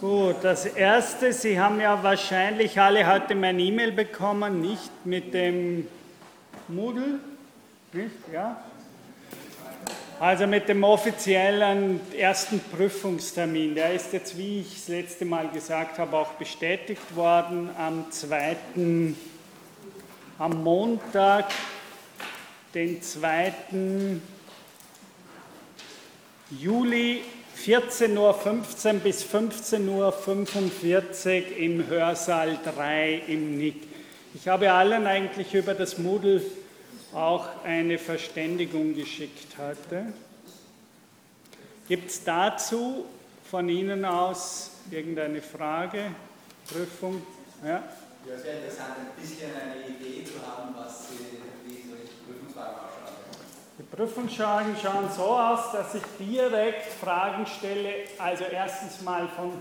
Gut, das Erste, Sie haben ja wahrscheinlich alle heute mein E-Mail bekommen, nicht mit dem Moodle, nicht? Ja? Also mit dem offiziellen ersten Prüfungstermin. Der ist jetzt, wie ich das letzte Mal gesagt habe, auch bestätigt worden am 2. am Montag, den 2. Juli 14.15 Uhr bis 15.45 Uhr im Hörsaal 3 im NIC. Ich habe allen eigentlich über das Moodle auch eine Verständigung geschickt heute. Gibt es dazu von Ihnen aus irgendeine Frage, Prüfung? Ja? Ja, es wäre interessant, ein bisschen eine Idee zu haben, was Sie, wie so Prüfungsfragen ausschauen. Prüfungsfragen schauen so aus, dass ich direkt Fragen stelle, also erstens mal von,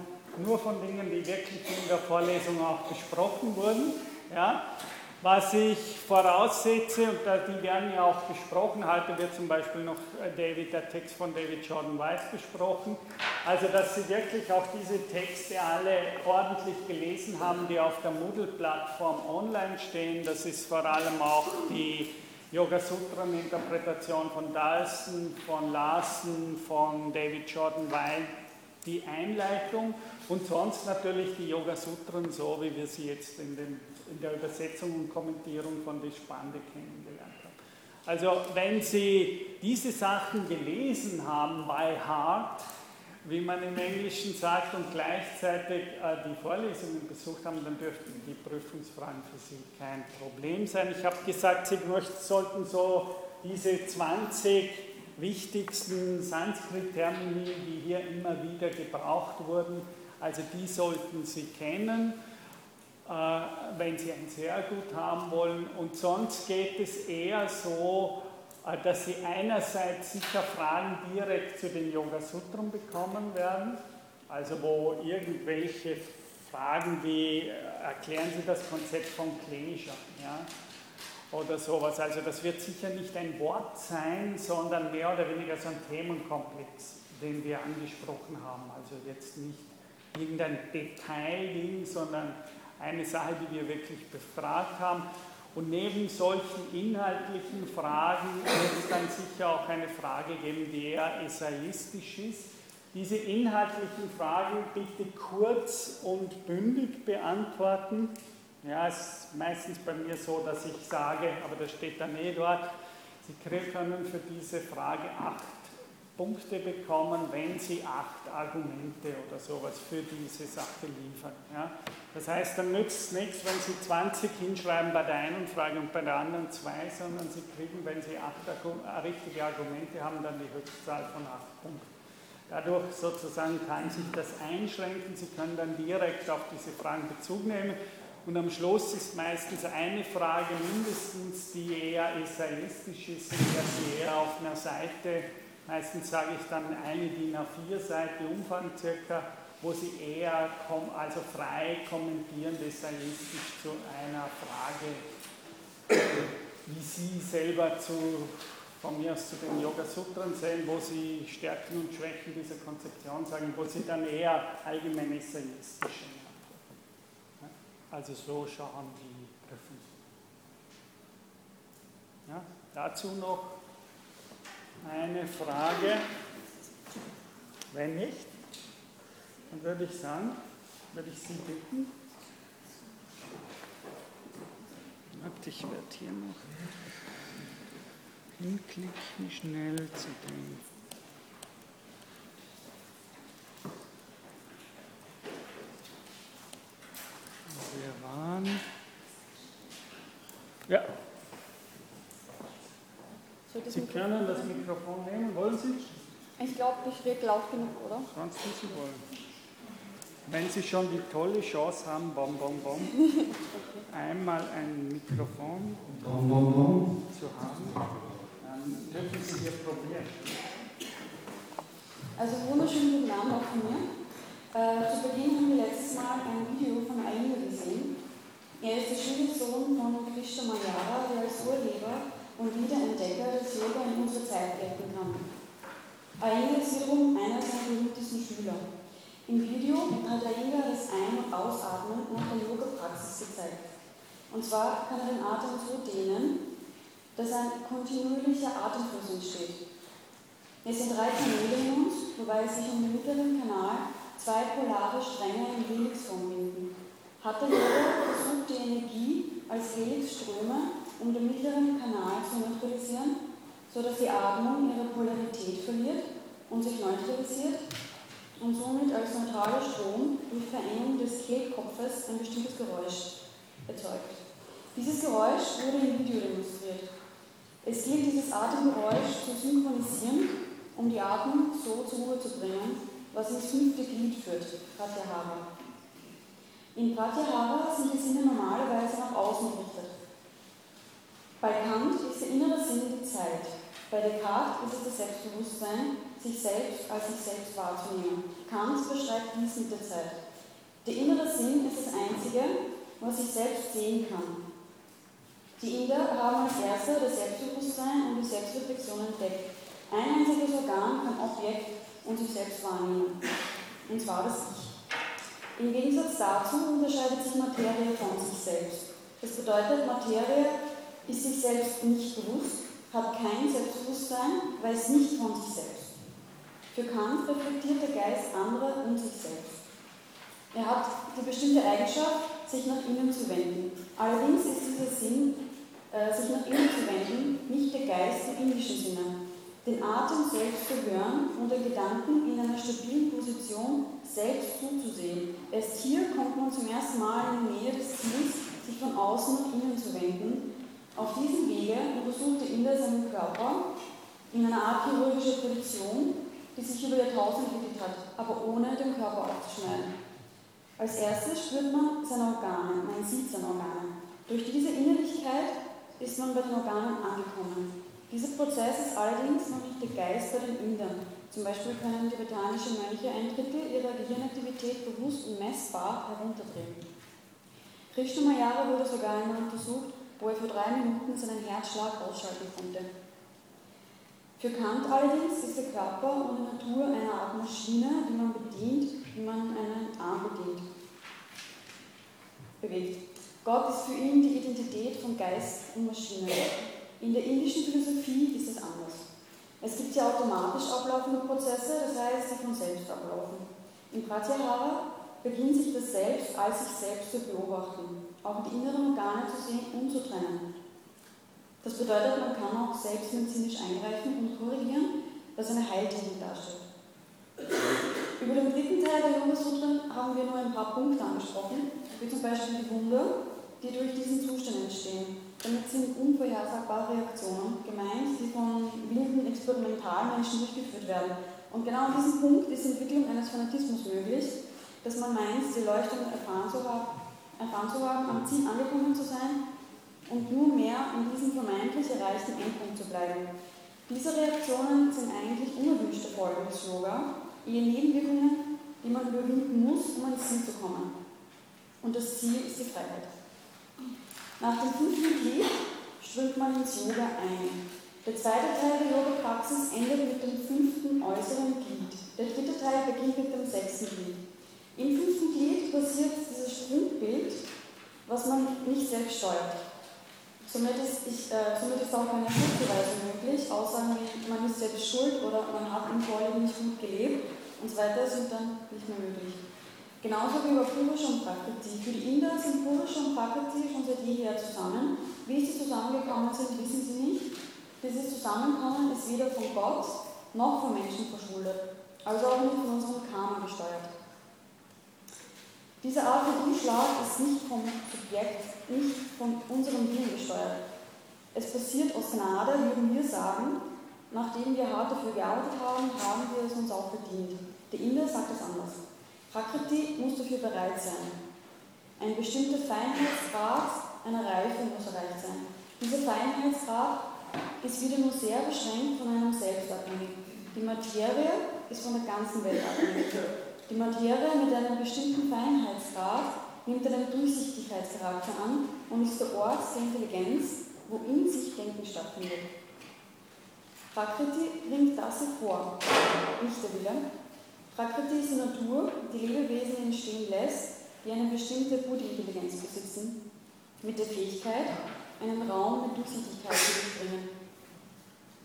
nur von Dingen, die wirklich in der Vorlesung auch besprochen wurden. Ja? Was ich voraussetze, und die werden ja auch besprochen, heute wird zum Beispiel noch äh, David, der Text von David Jordan White besprochen, also dass Sie wirklich auch diese Texte alle ordentlich gelesen haben, die auf der Moodle-Plattform online stehen. Das ist vor allem auch die Yoga Sutran-Interpretation von Dalston, von Larsen, von David Jordan White, die Einleitung und sonst natürlich die Yoga Sutren, so wie wir sie jetzt in den in der Übersetzung und Kommentierung von die Spande kennengelernt habe. Also wenn Sie diese Sachen gelesen haben by heart, wie man im Englischen sagt, und gleichzeitig äh, die Vorlesungen besucht haben, dann dürften die Prüfungsfragen für Sie kein Problem sein. Ich habe gesagt, Sie sollten so diese 20 wichtigsten Sanskrit-Termini, die hier immer wieder gebraucht wurden, also die sollten Sie kennen. Äh, wenn Sie ein sehr gut haben wollen. Und sonst geht es eher so, dass Sie einerseits sicher Fragen direkt zu den Yoga Sutren bekommen werden, also wo irgendwelche Fragen wie, äh, erklären Sie das Konzept von Klesha, ja? oder sowas. Also das wird sicher nicht ein Wort sein, sondern mehr oder weniger so ein Themenkomplex, den wir angesprochen haben. Also jetzt nicht irgendein Detail, sondern eine Sache, die wir wirklich befragt haben. Und neben solchen inhaltlichen Fragen wird es dann sicher auch eine Frage geben, die eher essayistisch ist. Diese inhaltlichen Fragen bitte kurz und bündig beantworten. Ja, es ist meistens bei mir so, dass ich sage, aber das steht dann eh dort, Sie können für diese Frage acht Punkte bekommen, wenn Sie acht Argumente oder sowas für diese Sache liefern. Ja? Das heißt, dann nützt es nichts, wenn Sie 20 hinschreiben bei der einen Frage und bei der anderen zwei, sondern Sie kriegen, wenn Sie acht äh, richtige Argumente haben, dann die Höchstzahl von acht Punkten. Dadurch sozusagen kann sich das einschränken. Sie können dann direkt auf diese Fragen Bezug nehmen. Und am Schluss ist meistens eine Frage mindestens, die eher essayistisch ist, Sie eher auf einer Seite Meistens sage ich dann eine DIN A4 Seite Umfang circa, wo Sie eher also frei kommentieren, essayistisch zu einer Frage, wie Sie selber zu, von mir aus zu den Yoga Sutren sehen, wo Sie Stärken und Schwächen dieser Konzeption sagen, wo Sie dann eher allgemein essayistische Antworten. Also so schauen die Prüfungen. Ja, dazu noch eine Frage? Wenn nicht, dann würde ich sagen, würde ich Sie bitten. Ich werde hier noch hinklicken, schnell zu dem. Wir waren. Ja, Sie können das Mikrofon nehmen, wollen Sie? Ich glaube, ich rede laut genug, oder? Ganz wie Sie wollen. Wenn Sie schon die tolle Chance haben, bom, bom, bom, einmal ein Mikrofon bom, bom, bom, zu haben, dann dürfen Sie Ihr probieren. Also wunderschönen guten Abend auch von mir. Äh, zu Beginn haben wir letztes Mal ein Video von Aina gesehen. Er ist der Schwiegersohn von Krishna Mayara, der als Urheber und Wiederentdecker des Yoga in unsere Zeit gelten kann. Ist wiederum einer seiner berühmtesten Schüler. Im Video hat Inga das Ein- und Ausatmen nach der Yoga-Praxis gezeigt. Und zwar kann er den Atem so dehnen, dass ein kontinuierlicher Atemfluss entsteht. Es sind drei Kanäle in uns, wobei sich um den mittleren Kanal zwei polare Stränge in Helixform binden. Hat der Yoga versucht, die Energie als Helixströme um den mittleren Kanal zu neutralisieren, sodass die Atmung ihre Polarität verliert und sich neutralisiert und somit als neutraler Strom durch Verengung des Kehlkopfes ein bestimmtes Geräusch erzeugt. Dieses Geräusch wurde im Video demonstriert. Es gilt, dieses Atemgeräusch zu synchronisieren, um die Atmung so zur Ruhe zu bringen, was ins fünfte Glied führt, Pratyahara. In Pratyahara sind die Sinne normalerweise nach außen gerichtet. Bei Kant ist der innere Sinn die Zeit. Bei Descartes ist es das Selbstbewusstsein, sich selbst als sich selbst wahrzunehmen. Kant beschreibt dies mit der Zeit. Der innere Sinn ist das Einzige, was ich selbst sehen kann. Die Inder haben als Erste das Selbstbewusstsein und die Selbstreflexion entdeckt. Ein einziges Organ kann Objekt und sich selbst wahrnehmen. Und zwar das Ich. Im Gegensatz dazu unterscheidet sich Materie von sich selbst. Das bedeutet, Materie ist sich selbst nicht bewusst, hat kein Selbstbewusstsein, weiß nicht von sich selbst. Für Kant reflektiert der Geist andere und sich selbst. Er hat die bestimmte Eigenschaft, sich nach innen zu wenden. Allerdings ist dieser Sinn, äh, sich nach innen zu wenden, nicht der Geist im indischen Sinne. Den Atem selbst zu hören und den Gedanken in einer stabilen Position selbst zuzusehen. Erst hier kommt man zum ersten Mal in die Nähe des Ziels, sich von außen nach innen zu wenden. Auf diesem Wege untersuchte Inder seinen Körper in einer Art chirurgischer Position die sich über Jahrtausende entwickelt hat, aber ohne den Körper aufzuschneiden. Als erstes spürt man seine Organe, man sieht seine Organe. Durch diese Innerlichkeit ist man bei den Organen angekommen. Dieser Prozess ist allerdings noch nicht der Geist bei den Indern. Zum Beispiel können tibetanische Mönche ein Drittel ihrer Gehirnaktivität bewusst und messbar herunterdrehen. Krishnamajara wurde sogar einmal untersucht, wo er für drei Minuten seinen Herzschlag ausschalten konnte. Für Kant allerdings ist der Körper und die Natur eine Art Maschine, die man bedient, wie man einen Arm bedient, bewegt. Gott ist für ihn die Identität von Geist und Maschine. In der indischen Philosophie ist es anders. Es gibt ja automatisch ablaufende Prozesse, das heißt, sie von selbst ablaufen. In Pratyahara beginnt sich das Selbst als sich selbst zu beobachten, auch die inneren Organe zu sehen und zu trennen. Das bedeutet, man kann auch selbstmedizinisch eingreifen und korrigieren, was eine Heiltechnik darstellt. Über den dritten Teil der Yoga-Sutren haben wir nur ein paar Punkte angesprochen, wie zum Beispiel die Wunder, die durch diesen Zustand entstehen. Damit sind unvorhersagbare Reaktionen gemeint, die von wilden Experimentalmenschen durchgeführt werden. Und genau an diesem Punkt ist die Entwicklung eines Fanatismus möglich, dass man meint, die Leuchtung erfahren zu haben, erfahren zu haben am Ziel angekommen zu sein und nur mehr in diesem vermeintlich erreichten Endpunkt zu bleiben. Diese Reaktionen sind eigentlich unerwünschte Folgen des Yoga, eher Nebenwirkungen, die man überwinden muss, um ans Ziel zu kommen. Und das Ziel ist die Freiheit. Nach dem fünften Glied strömt man ins Yoga ein. Der zweite Teil der Yoga-Praxis endet mit dem fünften äußeren Glied. Der dritte Teil beginnt mit dem sechsten Glied. Im fünften Glied passiert dieses Sprungbild, was man nicht selbst steuert. Somit ist, ich, äh, somit ist auch keine Schuldbeweisung möglich. Wie man ist selbst schuld oder man hat im Vorleben nicht gut gelebt und so weiter sind dann nicht mehr möglich. Genauso wie über Purusha und Prakriti. Für die Inder sind Purusha und Prakriti schon seit jeher zusammen. Wie sie zusammengekommen sind, wissen sie nicht. Dieses Zusammenkommen ist weder von Gott noch von Menschen verschuldet, also auch nicht von unserem Karma gesteuert. Diese Art von Umschlag ist nicht vom Subjekt, nicht von unserem Willen gesteuert. Es passiert aus Gnade, würden wir sagen, nachdem wir hart dafür gearbeitet haben, haben wir es uns auch verdient. Der Inder sagt es anders. Prakriti muss dafür bereit sein. Ein bestimmter Feinheitsgrad einer Reife muss erreicht sein. Dieser Feinheitsgrad ist wieder nur sehr beschränkt von einem selbst abhängig. Die Materie ist von der ganzen Welt abhängig. Die Materie mit einem bestimmten Feinheitsgrad nimmt einen Durchsichtigkeitscharakter an und ist der Ort der Intelligenz, wo in sich Denken stattfindet. Prakriti bringt das hervor, nicht der Wille. Prakriti ist die Natur, die Lebewesen entstehen lässt, die eine bestimmte Buddhi-Intelligenz besitzen, mit der Fähigkeit, einen Raum mit Durchsichtigkeit zu durchdringen.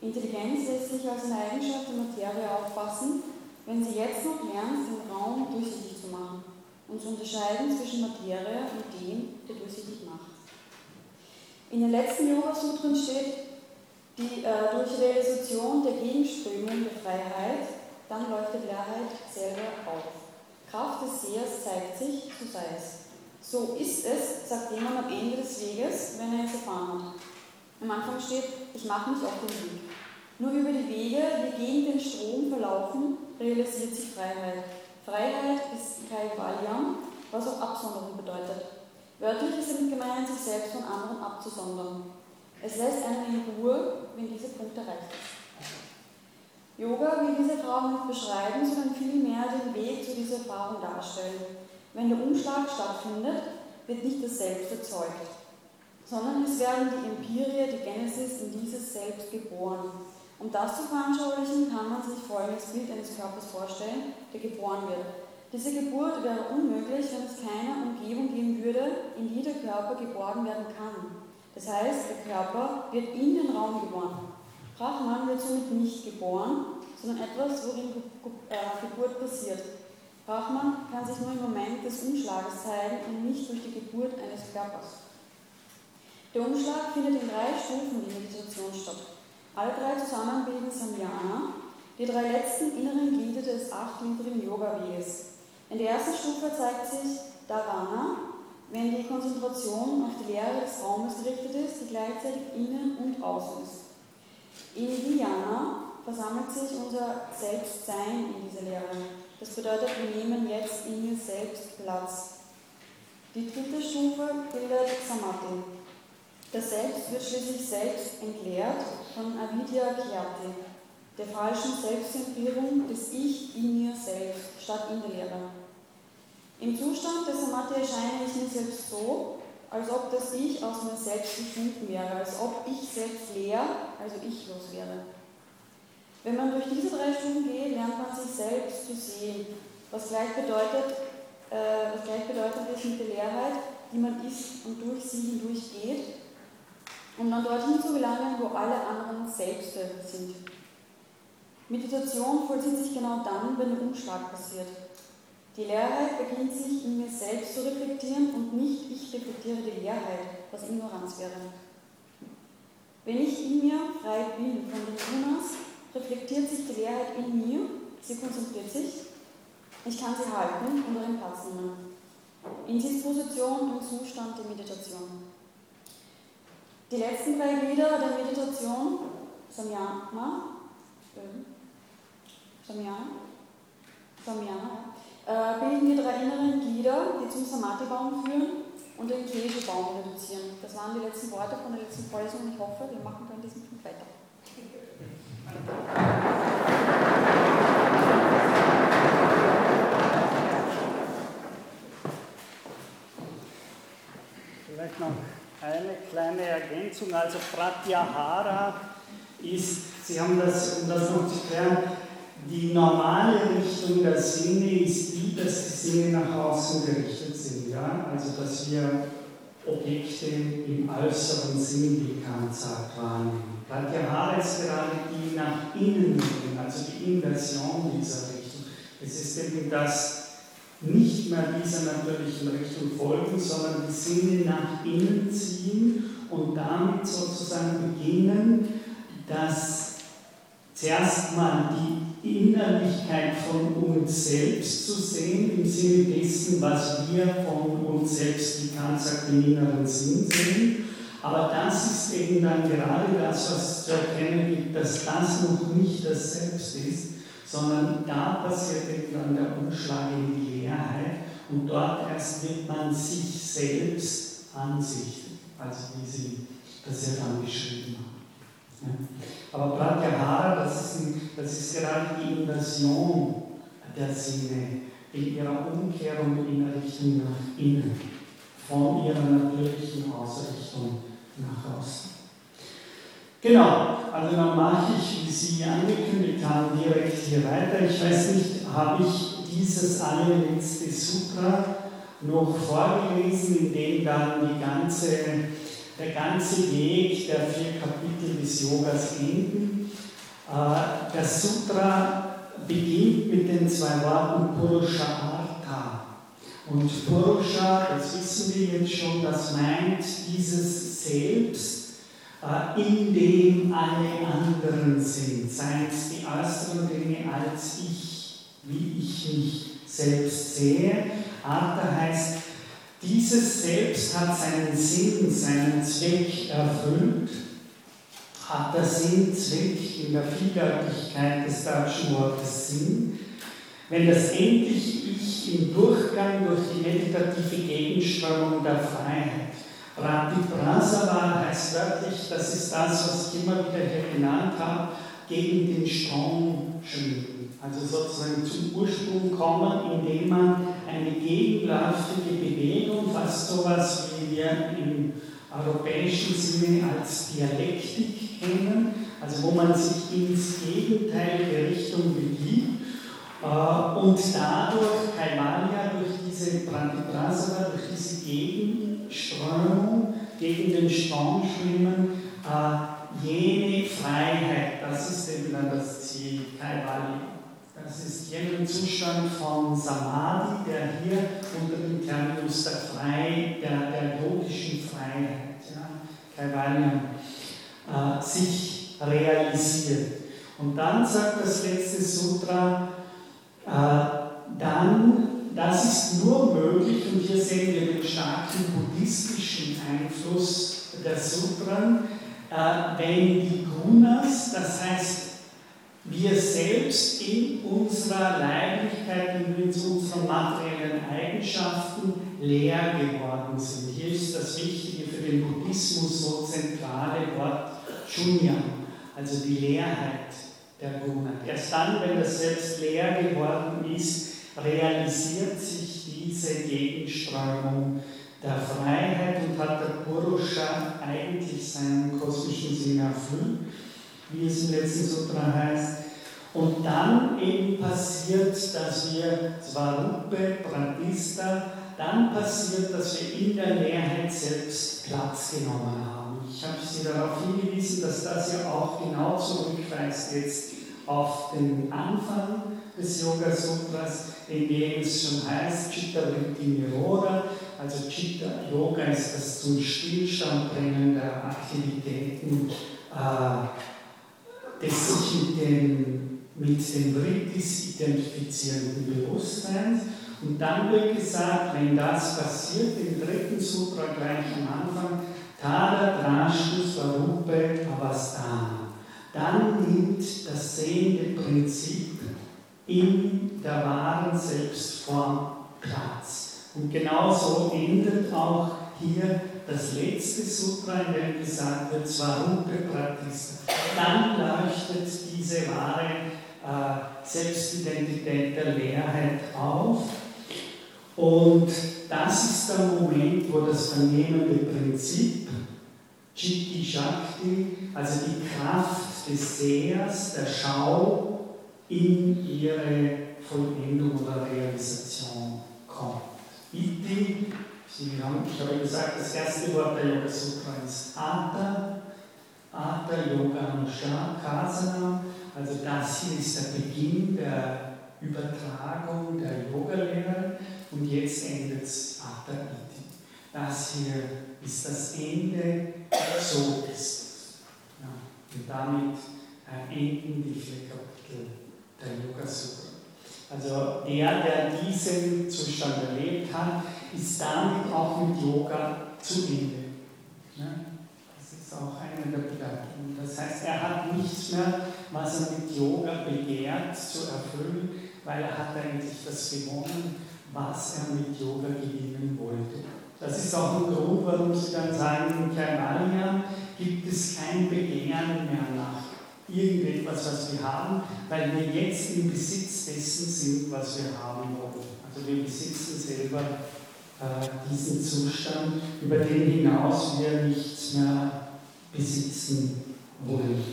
Intelligenz lässt sich als eine Eigenschaft der Materie auffassen, wenn sie jetzt noch lernt, den Raum durchsichtig zu machen und zu unterscheiden zwischen Materie und dem, der durchsichtig macht. In den letzten Yoga-Sutren steht, die, äh, durch Realisation der Gegenströmung der Freiheit, dann leuchtet Leerheit selber auf. Kraft des Sehers zeigt sich, so sei es. So ist es, sagt jemand am Ende des Weges, wenn er es erfahren hat. Am Anfang steht, ich mache mich auf den Weg. Nur über die Wege, die gegen den Strom verlaufen, realisiert sich Freiheit. Freiheit ist Kaivalyam, was auch Absonderung bedeutet. Wörtlich ist damit gemeint, sich selbst von anderen abzusondern. Es lässt einen in Ruhe, wenn dieser Punkt erreicht ist. Yoga will diese Erfahrung nicht beschreiben, sondern vielmehr den Weg zu dieser Erfahrung darstellen. Wenn der Umschlag stattfindet, wird nicht das Selbst erzeugt, sondern es werden die Empirie, die Genesis in dieses Selbst geboren. Um das zu veranschaulichen, kann man sich folgendes Bild eines Körpers vorstellen, der geboren wird. Diese Geburt wäre unmöglich, wenn es keine Umgebung geben würde, in die der Körper geboren werden kann. Das heißt, der Körper wird in den Raum geboren. Brahman wird somit nicht geboren, sondern etwas, worin äh, Geburt passiert. Brahman kann sich nur im Moment des Umschlages zeigen und nicht durch die Geburt eines Körpers. Der Umschlag findet in drei Stufen der Meditation statt. Alle drei zusammen bilden Samyana, die drei letzten inneren Glieder des achtgliedrigen Yoga-Weges. In der ersten Stufe zeigt sich Dharana, wenn die Konzentration auf die Lehre des Raumes gerichtet ist, die gleichzeitig innen und außen ist. In Dhyana versammelt sich unser Selbstsein in dieser Lehre. Das bedeutet, wir nehmen jetzt in mir selbst Platz. Die dritte Stufe bildet Samadhi. Das Selbst wird schließlich selbst entleert von Avidya Kyati, der falschen Selbstzentrierung des Ich in mir selbst statt in der Lehre. Im Zustand des Samadhi erscheine ich mir selbst so, als ob das Ich aus mir selbst gefunden wäre, als ob ich selbst leer, also ichlos wäre. Wenn man durch diese drei Stufen geht, lernt man sich selbst zu sehen, was gleich bedeutet, äh, was gleich bedeutet ist mit der Leerheit, die man ist und durch sie hindurch geht, um dann dorthin zu gelangen, wo alle anderen Selbste sind. Meditation vollzieht sich genau dann, wenn der Umschlag passiert. Die Leerheit beginnt sich in mir selbst zu reflektieren und nicht ich reflektiere die Leerheit, was Ignoranz wäre. Wenn ich in mir frei bin von den Tunas, reflektiert sich die Leerheit in mir, sie konzentriert sich, ich kann sie halten und ihren Platz nehmen. In Sitzposition und Zustand der Meditation. Die letzten drei Glieder der Meditation, Samyama, Samyana, Samyana, äh, bilden die drei inneren Glieder, die zum Samadhi-Baum führen und den Keshu-Baum reduzieren. Das waren die letzten Worte von der letzten Vorlesung. Ich hoffe, wir machen dann diesen Punkt weiter. Vielleicht noch eine kleine Ergänzung. Also Pratyahara ist, Sie haben das, um das noch zu klären, die normale Richtung der Sinne ist die, dass die Sinne nach außen gerichtet sind. Ja? Also dass wir Objekte im äußeren Sinn, wie Kant sagt, wahrnehmen. Pratyahara ist gerade die nach innen also die Inversion dieser Richtung. Es ist eben das nicht mehr dieser natürlichen Richtung folgen, sondern die Sinne nach innen ziehen und damit sozusagen beginnen, dass zuerst mal die Innerlichkeit von uns selbst zu sehen, im Sinne dessen, was wir von uns selbst, wie Kant sagt, im inneren Sinn sehen. Aber das ist eben dann gerade das, was zu erkennen gibt, dass das noch nicht das Selbst ist, sondern da passiert eben dann der Umschlag in die Leerheit und dort erst wird man sich selbst ansichten, also wie Sie das ja dann beschrieben haben. Aber Pratyahara, das ist, das ist gerade die Inversion der Sinne in ihrer Umkehrung in Richtung nach innen, von ihrer natürlichen Ausrichtung nach außen. Genau, also dann mache ich, wie Sie angekündigt haben, direkt hier weiter. Ich weiß nicht, habe ich dieses allerletzte Sutra noch vorgelesen, in dem dann ganze, der ganze Weg der vier Kapitel des Yogas enden. Äh, das Sutra beginnt mit den zwei Worten Purusha Artha. Und Purusha, das wissen wir jetzt schon, das meint dieses Selbst, in dem alle anderen sind, seien es die äußeren Dinge als ich, wie ich mich selbst sehe. Artha heißt, dieses Selbst hat seinen Sinn, seinen Zweck erfüllt, hat der Sinn, Zweck in der Vieldeutigkeit des deutschen Wortes Sinn. Wenn das endlich Ich im Durchgang durch die meditative Gegenströmung der Freiheit Pratiprasava heißt wörtlich, das ist das, was ich immer wieder hier genannt habe, gegen den Strom schwimmen. Also sozusagen zum Ursprung kommen, indem man eine gegenläufige Bewegung, fast sowas wie wir im europäischen Sinne als Dialektik kennen, also wo man sich ins Gegenteil der Richtung begibt äh, und dadurch Kaivalya durch diese Pratiprasava, durch diese Gegenströmung, gegen den Strom schwimmen, äh, jene Freiheit, das ist eben dann das Ziel, Kaivalya. Das ist jener Zustand von Samadhi, der hier unter dem Terminus der, Frei, der, der yogischen Freiheit, ja, Kaivalya, äh, sich realisiert. Und dann sagt das letzte Sutra, äh, dann, das ist nur möglich, und hier sehen wir den starken buddhistischen Einfluss der Sutren, äh, wenn die Gunas, das heißt wir selbst in unserer Leiblichkeit und in unseren materiellen Eigenschaften leer geworden sind. Hier ist das Wichtige für den Buddhismus so zentrale Wort Shunya, also die Leerheit der Guna. Erst dann, wenn das Selbst leer geworden ist, realisiert sich diese Gegenströmung der Freiheit und hat der Purusha eigentlich seinen kosmischen Sinn erfüllt, wie es im letzten Sutra heißt. Und dann eben passiert, dass wir Svarupe, Pratista, dann passiert, dass wir in der Leerheit selbst Platz genommen haben. Ich habe Sie darauf hingewiesen, dass das ja auch genau zurückweist jetzt auf den Anfang des Yoga Sutras, in dem es schon heißt, Chitta Vritti Niroda, also Chitta Yoga ist das zum Stillstand bringen der Aktivitäten äh, des sich mit den, mit den Vrittis identifizierenden Bewusstseins. Und dann wird gesagt, wenn das passiert, im dritten Sutra gleich am Anfang, Tada Drashtu Swarupe Avastana. Dann nimmt das sehende Prinzip in der wahren Selbstform Platz. Und genauso endet auch hier das letzte Sutra, in dem gesagt wird, Svarupe Pratista. Dann leuchtet diese wahre äh, Selbstidentität der Leerheit auf. Und das ist der Moment, wo das vernehmende Prinzip, Chitti Shakti, also die Kraft des Sehers, der Schau in ihre Vollendung oder Realisation kommt. Haben, ich habe gesagt, das erste Wort der Yoga Sutra ist Ata, Ata Yoga Nusha Kasana, also das hier ist der Beginn der Übertragung der Yoga-Lehre und jetzt endet es Ata Iti. Das hier ist das Ende, so ist es. Und damit enden die vier Kapitel der Yoga Sutra. Also der, der diesen Zustand erlebt hat, ist damit auch mit Yoga zu Ende. Das ist auch eine der Bedeutungen. Das heißt, er hat nichts mehr, was er mit Yoga begehrt zu erfüllen, weil er hat eigentlich das gewonnen, was er mit Yoga gewinnen wollte. Das ist auch ein Grund, warum Sie dann sagen, in Kaivalya gibt es kein Begehren mehr nach irgendetwas, was wir haben, weil wir jetzt im Besitz dessen sind, was wir haben wollen. Also wir besitzen selber äh, diesen Zustand, über den hinaus wir nichts mehr besitzen wollen.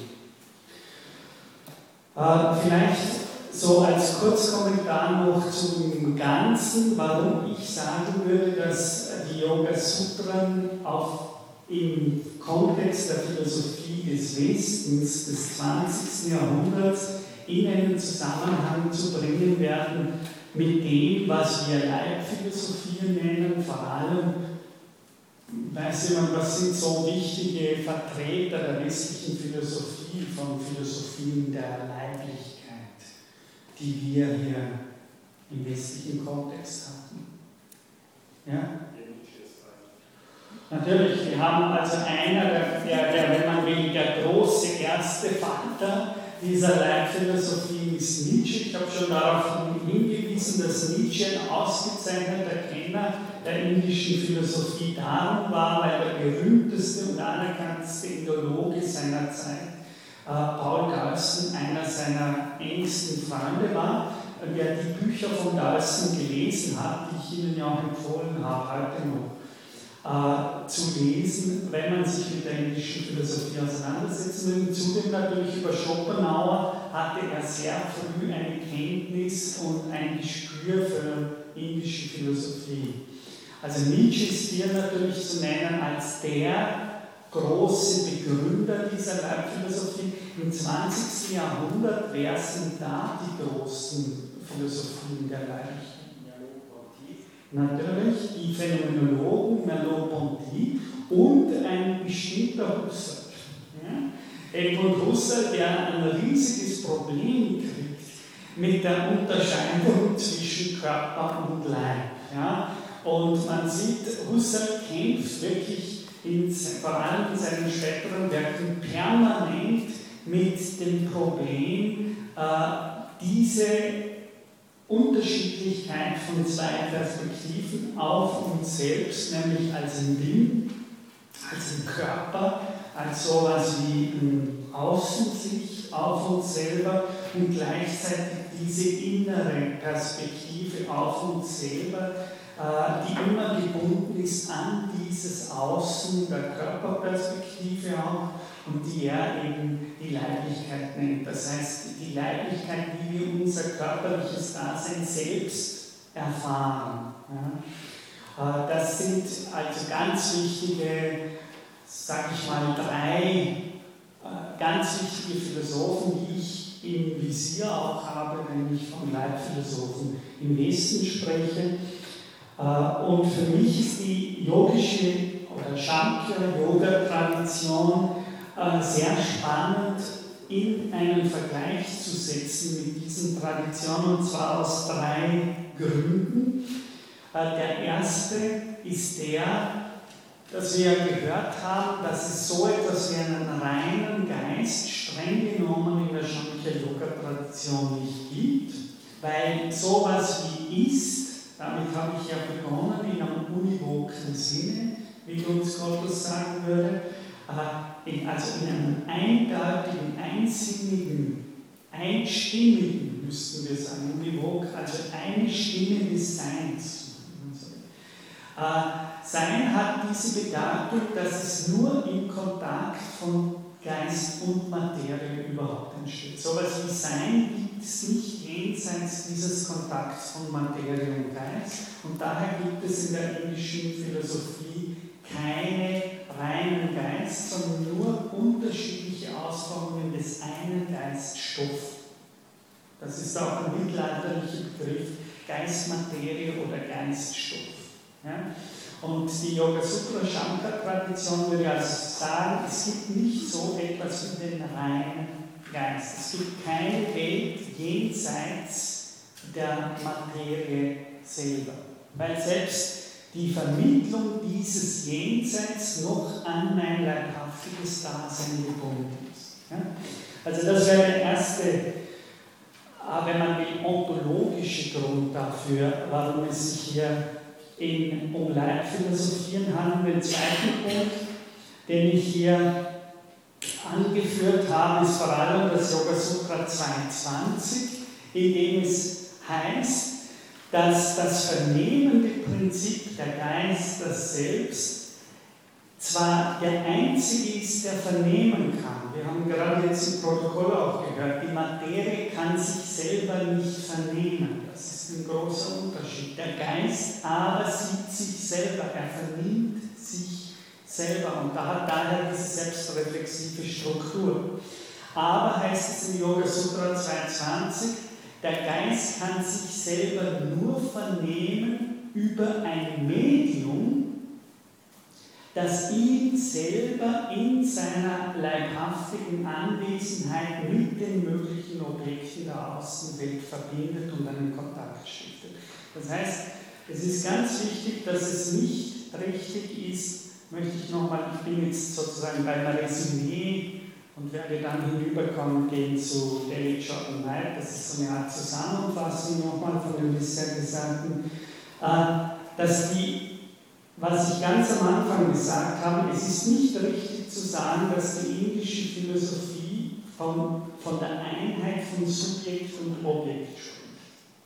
Äh, vielleicht so als Kurzkommentar noch zum Ganzen, warum ich sagen würde, dass die Yoga Sutren auf, im Kontext der Philosophie des Westens des 20. Jahrhunderts in einen Zusammenhang zu bringen werden mit dem, was wir Leibphilosophie nennen, vor allem weiß jemand, was sind so wichtige Vertreter der westlichen Philosophie, von Philosophien der Leiblichkeit, die wir hier im westlichen Kontext hatten? Ja? Natürlich, wir haben also einer, der, der, wenn man will, der große erste Vater dieser Leitphilosophie ist Nietzsche. Ich habe schon darauf hingewiesen, dass Nietzsche ein ausgezeichneter Kenner der indischen Philosophie darum war, weil der berühmteste und anerkannteste Indologe seiner Zeit, äh, Paul Galsten, einer seiner engsten Freunde war. Wer die Bücher von Galsten gelesen hat, die ich Ihnen ja auch empfohlen habe, heute noch, äh, zu lesen, wenn man sich mit der indischen Philosophie auseinandersetzen will. Zudem natürlich über Schopenhauer hatte er sehr früh eine Kenntnis und ein Gespür für indische Philosophie. Also Nietzsche ist hier natürlich zu nennen als der große Begründer dieser Leibphilosophie. Im 20. Jahrhundert, wer sind da die großen Philosophien der Leibphilosophie? Natürlich die Phänomenologen Merleau-Ponty und ein bestimmter Husserl. Ja? Edmund Husserl, der ein riesiges Problem kriegt mit der Unterscheidung zwischen Körper und Leib. Ja? Und man sieht, Husserl kämpft wirklich in, vor allem in seinen späteren Werken permanent mit dem Problem, äh, diese Unterschiedlichkeit von zwei Perspektiven auf uns selbst, nämlich als ein Ding, als ein Körper, als sowas wie ein Außensicht auf uns selber und gleichzeitig diese innere Perspektive auf uns selber, äh, die immer gebunden ist an dieses Außen der Körperperspektive auch und die er eben die Leiblichkeit nennt. Das heißt, die Leiblichkeit, wie wir unser körperliches Dasein selbst erfahren. Ja. Äh, das sind also ganz wichtige, sag ich mal, drei äh, ganz wichtige Philosophen, die ich im Visier auch habe, wenn ich von Leibphilosophen im Westen spreche. Äh, und für mich ist die yogische oder Shankya-Yoga-Tradition äh, sehr spannend in einen Vergleich zu setzen mit diesen Traditionen, und zwar aus drei Gründen. Äh, der erste ist der, dass wir gehört haben, dass es so etwas wie einen reinen Geist streng genommen in der Shankya-Yoga-Tradition nicht gibt, weil sowas wie ist, damit habe ich ja begonnen, in einem univoken Sinne, wie uns Gottes sagen würde, in, also in einem eindeutigen, einsinnigen, einstimmigen, müssten wir sagen, Univok, also eine Stimme des Seins. Äh, Sein hat diese Bedeutung, dass es nur im Kontakt von Geist und Materie überhaupt entsteht. So etwas wie Sein gibt es nicht jenseits dieses Kontakts von Materie und Geist. Und daher gibt es in der indischen Philosophie keine reinen Geist, sondern nur unterschiedliche Ausformungen des einen Geiststoff. Das ist auch ein mittelalterlicher Begriff, Geistmaterie oder Geiststoff. Ja? Und die Yoga Sutra Shankar Tradition würde also sagen, es gibt nicht so etwas wie den reinen Geist. Es gibt keine Welt jenseits der Materie selber. Weil selbst die Vermittlung dieses Jenseits noch an mein leibhaftiges Dasein gebunden ist. Ja? Also das wäre der erste, äh, wenn man will, ontologische Grund dafür, warum es sich hier in, um Leibphilosophieren handelt. Der zweite Punkt, den ich hier angeführt habe, ist vor allem das Yoga Sutra 22, in dem es heißt, dass das vernehmende Prinzip der Geist, das Selbst, zwar der Einzige ist, der vernehmen kann. Wir haben gerade jetzt im Protokoll auch gehört, die Materie kann sich selber nicht vernehmen. Das ist ein großer Unterschied. Der Geist aber sieht sich selber, er vernimmt sich selber und da hat daher diese selbstreflexive Struktur. Aber heißt es im Yoga Sutra 220, der Geist kann sich selber nur vernehmen über ein Medium, das ihn selber in seiner leibhaftigen Anwesenheit mit den möglichen Objekten der Außenwelt verbindet und einen Kontakt stiftet. Das heißt, es ist ganz wichtig, dass es nicht richtig ist, möchte ich nochmal, ich bin jetzt sozusagen beim Resümee und werde dann hinüberkommen gehen zu David Jordan Knight, das ist so eine Art Zusammenfassung nochmal von dem bisher Gesagten, äh, dass die was ich ganz am Anfang gesagt habe, es ist nicht richtig zu sagen, dass die indische Philosophie von, von der Einheit von Subjekt und Objekt spricht.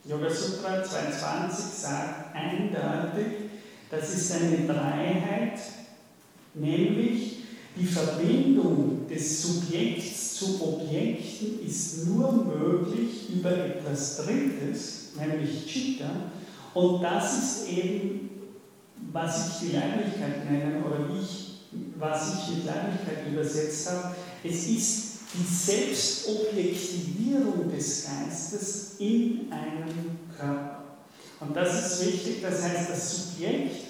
Yoga Sutra 22 sagt eindeutig, das ist eine Dreiheit, nämlich die Verbindung des Subjekts zu Objekten ist nur möglich über etwas Drittes, nämlich Chitta, und das ist eben was ich die Leiblichkeit nenne oder ich, was ich mit Leiblichkeit übersetzt habe, es ist die Selbstobjektivierung des Geistes in einem Körper. Und das ist wichtig, das heißt, das Subjekt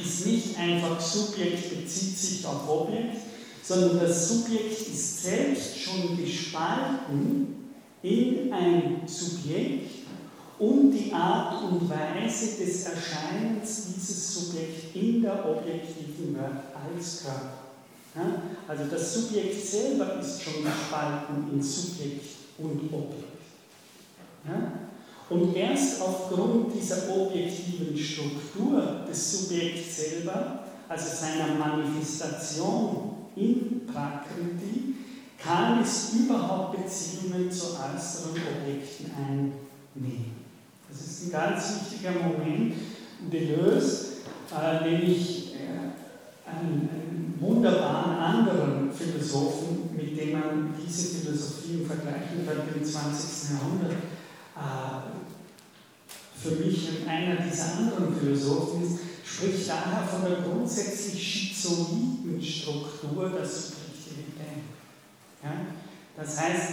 ist nicht einfach Subjekt bezieht sich auf Objekt, sondern das Subjekt ist selbst schon gespalten in ein Subjekt, und die Art und Weise des Erscheinens dieses Subjekts in der objektiven Welt als Körper. Ja? Also das Subjekt selber ist schon gespalten in Subjekt und Objekt. Ja? Und erst aufgrund dieser objektiven Struktur des Subjekts selber, also seiner Manifestation in Prakriti, kann es überhaupt Beziehungen zu äußeren Objekten einnehmen. Das ist ein ganz wichtiger Moment. Deleuze, äh, nämlich äh, einen, einen, wunderbaren anderen Philosophen, mit dem man diese Philosophie vergleichen könnte im 20. Jahrhundert, für mich einer dieser anderen Philosophen spricht daher von der grundsätzlich schizoiden Struktur der Subjektivität. Ja? Das heißt,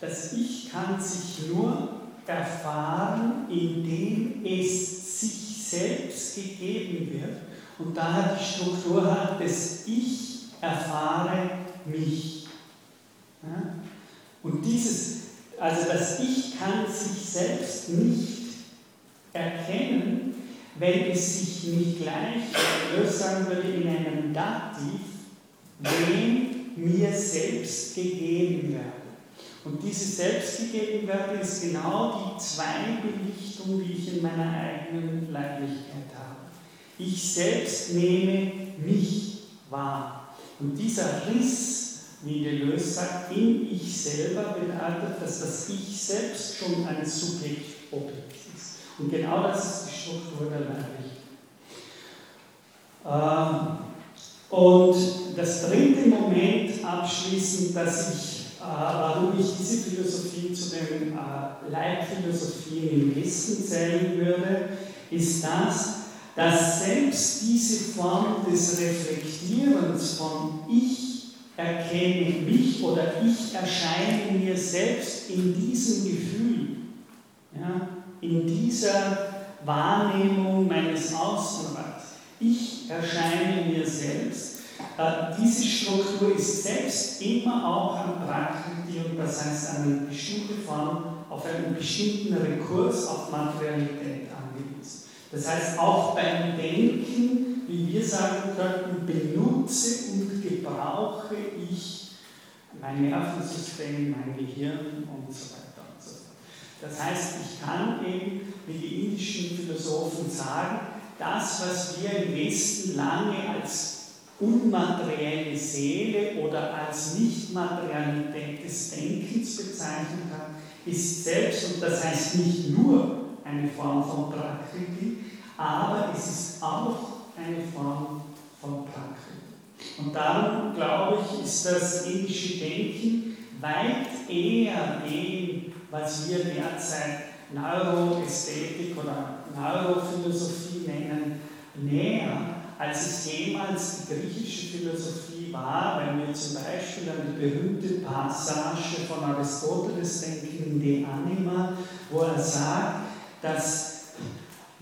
das Ich kann sich nur erfahren, indem es sich selbst gegeben wird und daher die Struktur hat, dass ich erfahre mich. Ja? Und dieses, also das Ich kann sich selbst nicht erkennen, wenn es sich nicht gleich, ich sagen würde, in einem Dativ, dem mir selbst gegeben wird. Und diese Selbstgegebenwärtig ist genau die Zweibelichtung, die ich in meiner eigenen Leiblichkeit habe. Ich selbst nehme mich wahr. Und dieser Riss, wie Deleuze sagt, in ich selber bedeutet, dass das Ich selbst schon ein Subjektobjekt ist. Und genau das ist die Struktur der Leiblichkeit. Ähm, und das dritte Moment abschließend, dass ich äh, warum ich diese Philosophie zu den äh, Leitphilosophien im Westen zählen würde, ist das, dass selbst diese Form des Reflektierens von Ich erkenne mich oder ich erscheine mir selbst in diesem Gefühl, ja, in dieser Wahrnehmung meines Außenreichs. Ich erscheine mir selbst äh, diese Struktur ist selbst immer auch an Prakriti das heißt eine bestimmte Form, auf einen bestimmten Rekurs auf Materialität angewiesen. Das heißt, auch beim Denken, wie wir sagen könnten, benutze und gebrauche ich mein Nervensystem, mein Gehirn und so weiter und so fort. Das heißt, ich kann eben, wie die indischen Philosophen sagen, das, was wir im Westen lange als unmaterielle Seele oder als Nichtmaterialität des Denkens bezeichnet hat, ist selbst, und das heißt nicht nur eine Form von Prakriti, aber es ist auch eine Form von Prakriti. Und darum, glaube ich, ist das indische Denken weit eher dem, was wir derzeit Neuroästhetik oder Neurophilosophie nennen, näher, als es jemals die griechische Philosophie war, wenn wir zum Beispiel an die berühmte Passage von Aristoteles denken, in De Anima, wo er sagt, dass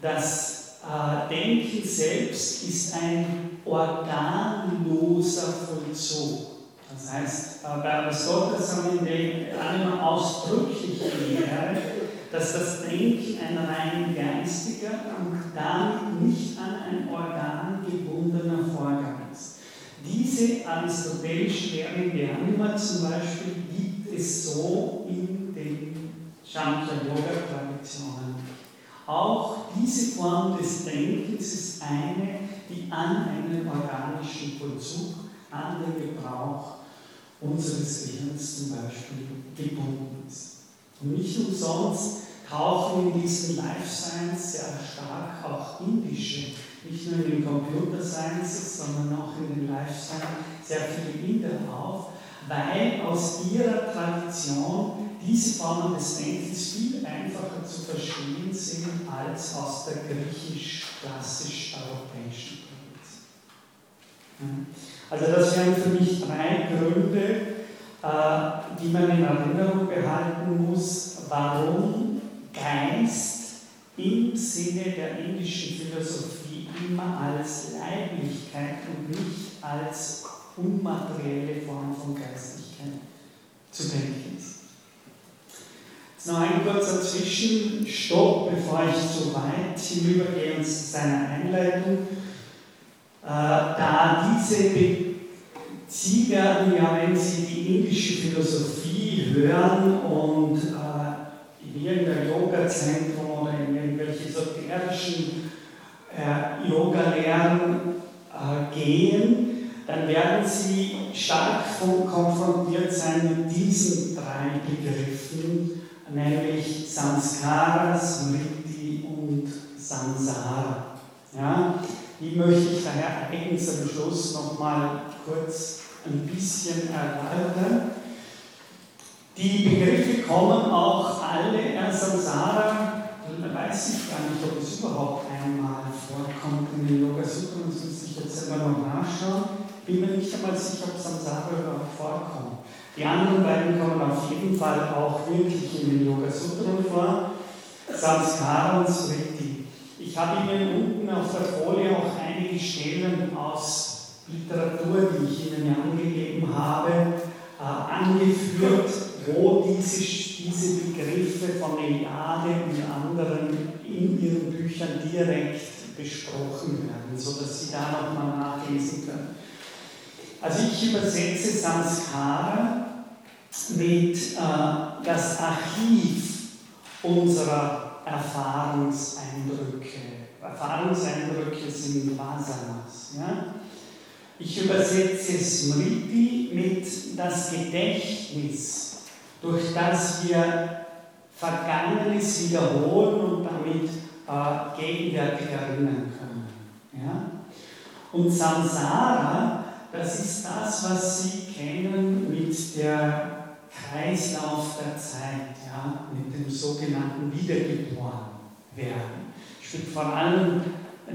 das äh, Denken selbst ist ein organloser Vollzug. Das heißt, äh, bei Aristoteles haben wir Anima ausdrücklich gelehrt, dass das Denken ein rein geistiger und damit nicht an ein Organ gebundener Vorgang ist. Diese aristotelische Lehre in Anima zum Beispiel gibt es so in den Shankarya-Yoga-Traditionen. Auch diese Form des Denkens ist eine, die an einen organischen Vollzug, an den Gebrauch unseres Gehirns zum Beispiel gebunden ist. Und nicht umsonst tauchen in diesen Life Science sehr stark auch indische, nicht nur in den Computer Sciences, sondern auch in den Life Science sehr viele Inder auf, weil aus ihrer Tradition diese Formen des Denkens viel einfacher zu verstehen sind als aus der griechisch-klassisch-europäischen Tradition. Also das wären für mich drei Gründe, äh, die man in Erinnerung behalten muss, warum Geist im Sinne der indischen Philosophie immer als Leiblichkeit und nicht als unmaterielle Form von Geistigkeit zu denken ist. Noch ein kurzer Zwischenstopp, bevor ich zu weit hinübergehe und zu seiner Einleitung. Äh, da diese Sie werden ja, wenn Sie die indische Philosophie hören und äh, in irgendein Yoga-Zentrum oder in irgendwelche esoterischen äh, Yoga-Lehren äh, gehen, dann werden Sie stark konfrontiert sein mit diesen drei Begriffen, nämlich Samskara, Smriti und Samsara. Ja, die möchte ich daher eigens am Schluss nochmal kurz ein bisschen erläutern. Die Begriffe kommen auch alle, äh, Samsara, weiß ich gar nicht, ob es überhaupt einmal vorkommt in den Yoga Sutras, das muss ich jetzt selber noch nachschauen. Bin mir nicht einmal sicher, ob Samsara überhaupt vorkommt. Die anderen beiden kommen auf jeden Fall auch wirklich in den Yoga Sutras vor, Samskara und Smriti. Ich habe Ihnen unten auf der Folie auch einige Stellen aus Literatur, die ich Ihnen ja angegeben habe, äh, angeführt, wo diese, diese Begriffe von Eliade und anderen in Ihren Büchern direkt besprochen werden, sodass Sie da nochmal nachlesen können. Also ich übersetze Sanskara mit äh, das Archiv unserer Erfahrungseindrücke. Erfahrungseindrücke sind Vasanas. Ja? Ich übersetze Smriti mit das Gedächtnis, durch das wir Vergangenes wiederholen und damit äh, gegenwärtig erinnern können. Ja? Und Samsara, das ist das, was Sie kennen mit der Kreislauf der Zeit, ja? mit dem sogenannten Wiedergeborenwerden. Spielt vor allem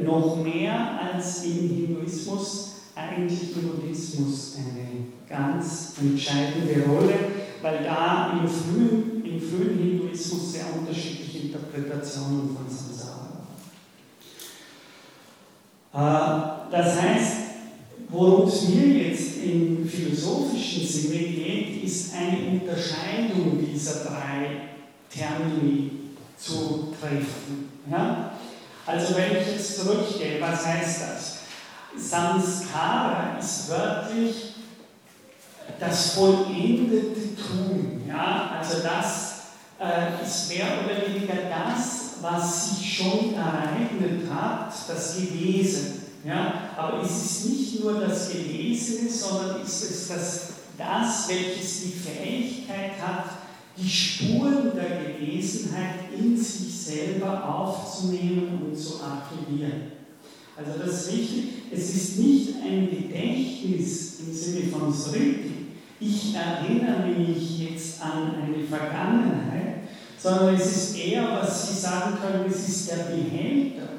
noch mehr als im Hinduismus eigentlich im Buddhismus eine ganz entscheidende Rolle, weil da im frühen, im frühen Hinduismus sehr unterschiedliche Interpretationen von Samsara waren. Äh, das heißt, worum es mir jetzt im philosophischen Sinne geht, ist eine Unterscheidung dieser drei Termini zu treffen. Ja? Also wenn ich jetzt zurückgehe, was heißt das? Samskara ist wörtlich das vollendete Tun. Ja? Also das äh, ist mehr oder weniger das, was sich schon ereignet hat, das Gewesen. Ja? Aber es ist nicht nur das Gewesene, sondern ist es das, das, welches die Fähigkeit hat, die Spuren der Gewesenheit in sich selber aufzunehmen und zu archivieren. Also das ist wichtig, es ist nicht ein Gedächtnis im Sinne von Sriti. Ich erinnere mich jetzt an eine Vergangenheit, sondern es ist eher, was Sie sagen können, es ist der Behälter,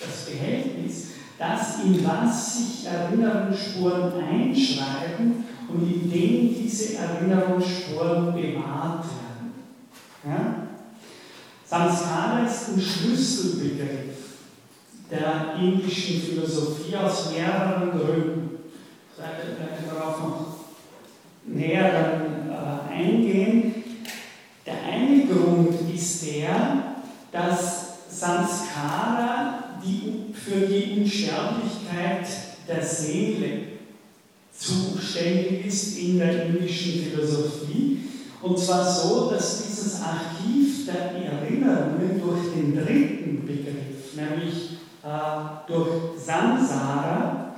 das Behältnis, das in was sich Erinnerungsspuren einschreiben und in dem diese Erinnerungsspuren bewahrt werden. Ja? Samskara ist ein Schlüsselbegriff der indischen Philosophie aus mehreren Gründen. Ich werde darauf noch näher äh, eingehen. Der eine Grund ist der, dass Samskara die, für die Unsterblichkeit der Seele zuständig ist in der indischen Philosophie. Und zwar so, dass dieses Archiv der Erinnerungen durch den dritten Begriff, nämlich äh, durch Samsara,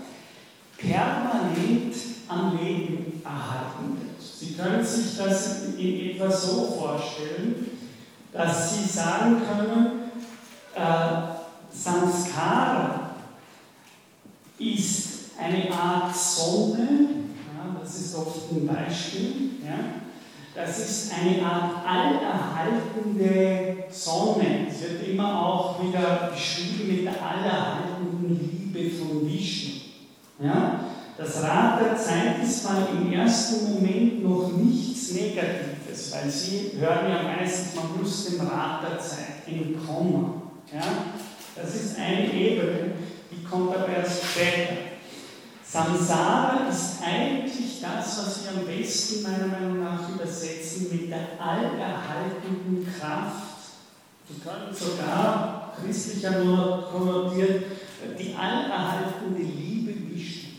permanent am Leben erhalten wird. Sie können sich das in etwa so vorstellen, dass Sie sagen können, äh, Samskara ist eine Art Sonne, ja, das ist oft ein Beispiel, ja, das ist eine Art allerhaltende Sonne. Es wird immer auch wieder beschrieben mit der allerhaltenden Liebe von Vishnu. Ja? Das Rad der Zeit ist mal im ersten Moment noch nichts Negatives, weil Sie hören ja meistens, man muss dem Rad der Zeit entkommen. Ja? Das ist eine Ebene, die kommt aber erst später. Samsara ist eigentlich das, was wir am besten meiner Meinung nach übersetzen mit der allerhaltenden Kraft. Wir können sogar christlicher nur konnotiert die allerhaltende Liebe Vishnu.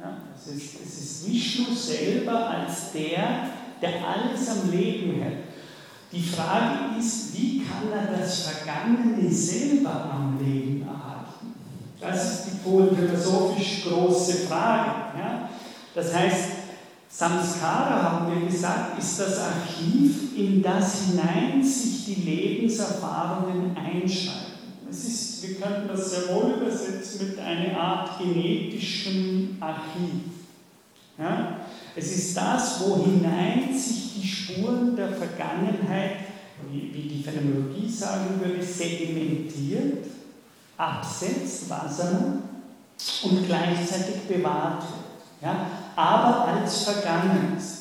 Ja, es, ist, es ist Vishnu selber als der, der alles am Leben hält. Die Frage ist, wie kann er das Vergangene selber am Leben erhalten? Das ist die philosophisch große Frage. Ja? Das heißt, Samskara, haben wir gesagt, ist das Archiv, in das hinein sich die Lebenserfahrungen einschreiben. Es ist, wir könnten das sehr wohl übersetzen mit einer Art genetischem Archiv. Ja? Es ist das, wo hinein sich die Spuren der Vergangenheit, wie, die Phänomenologie sagen würde, sedimentiert, absetzt, Wasser, und gleichzeitig bewahrt wird. Ja? Aber als Vergangenes.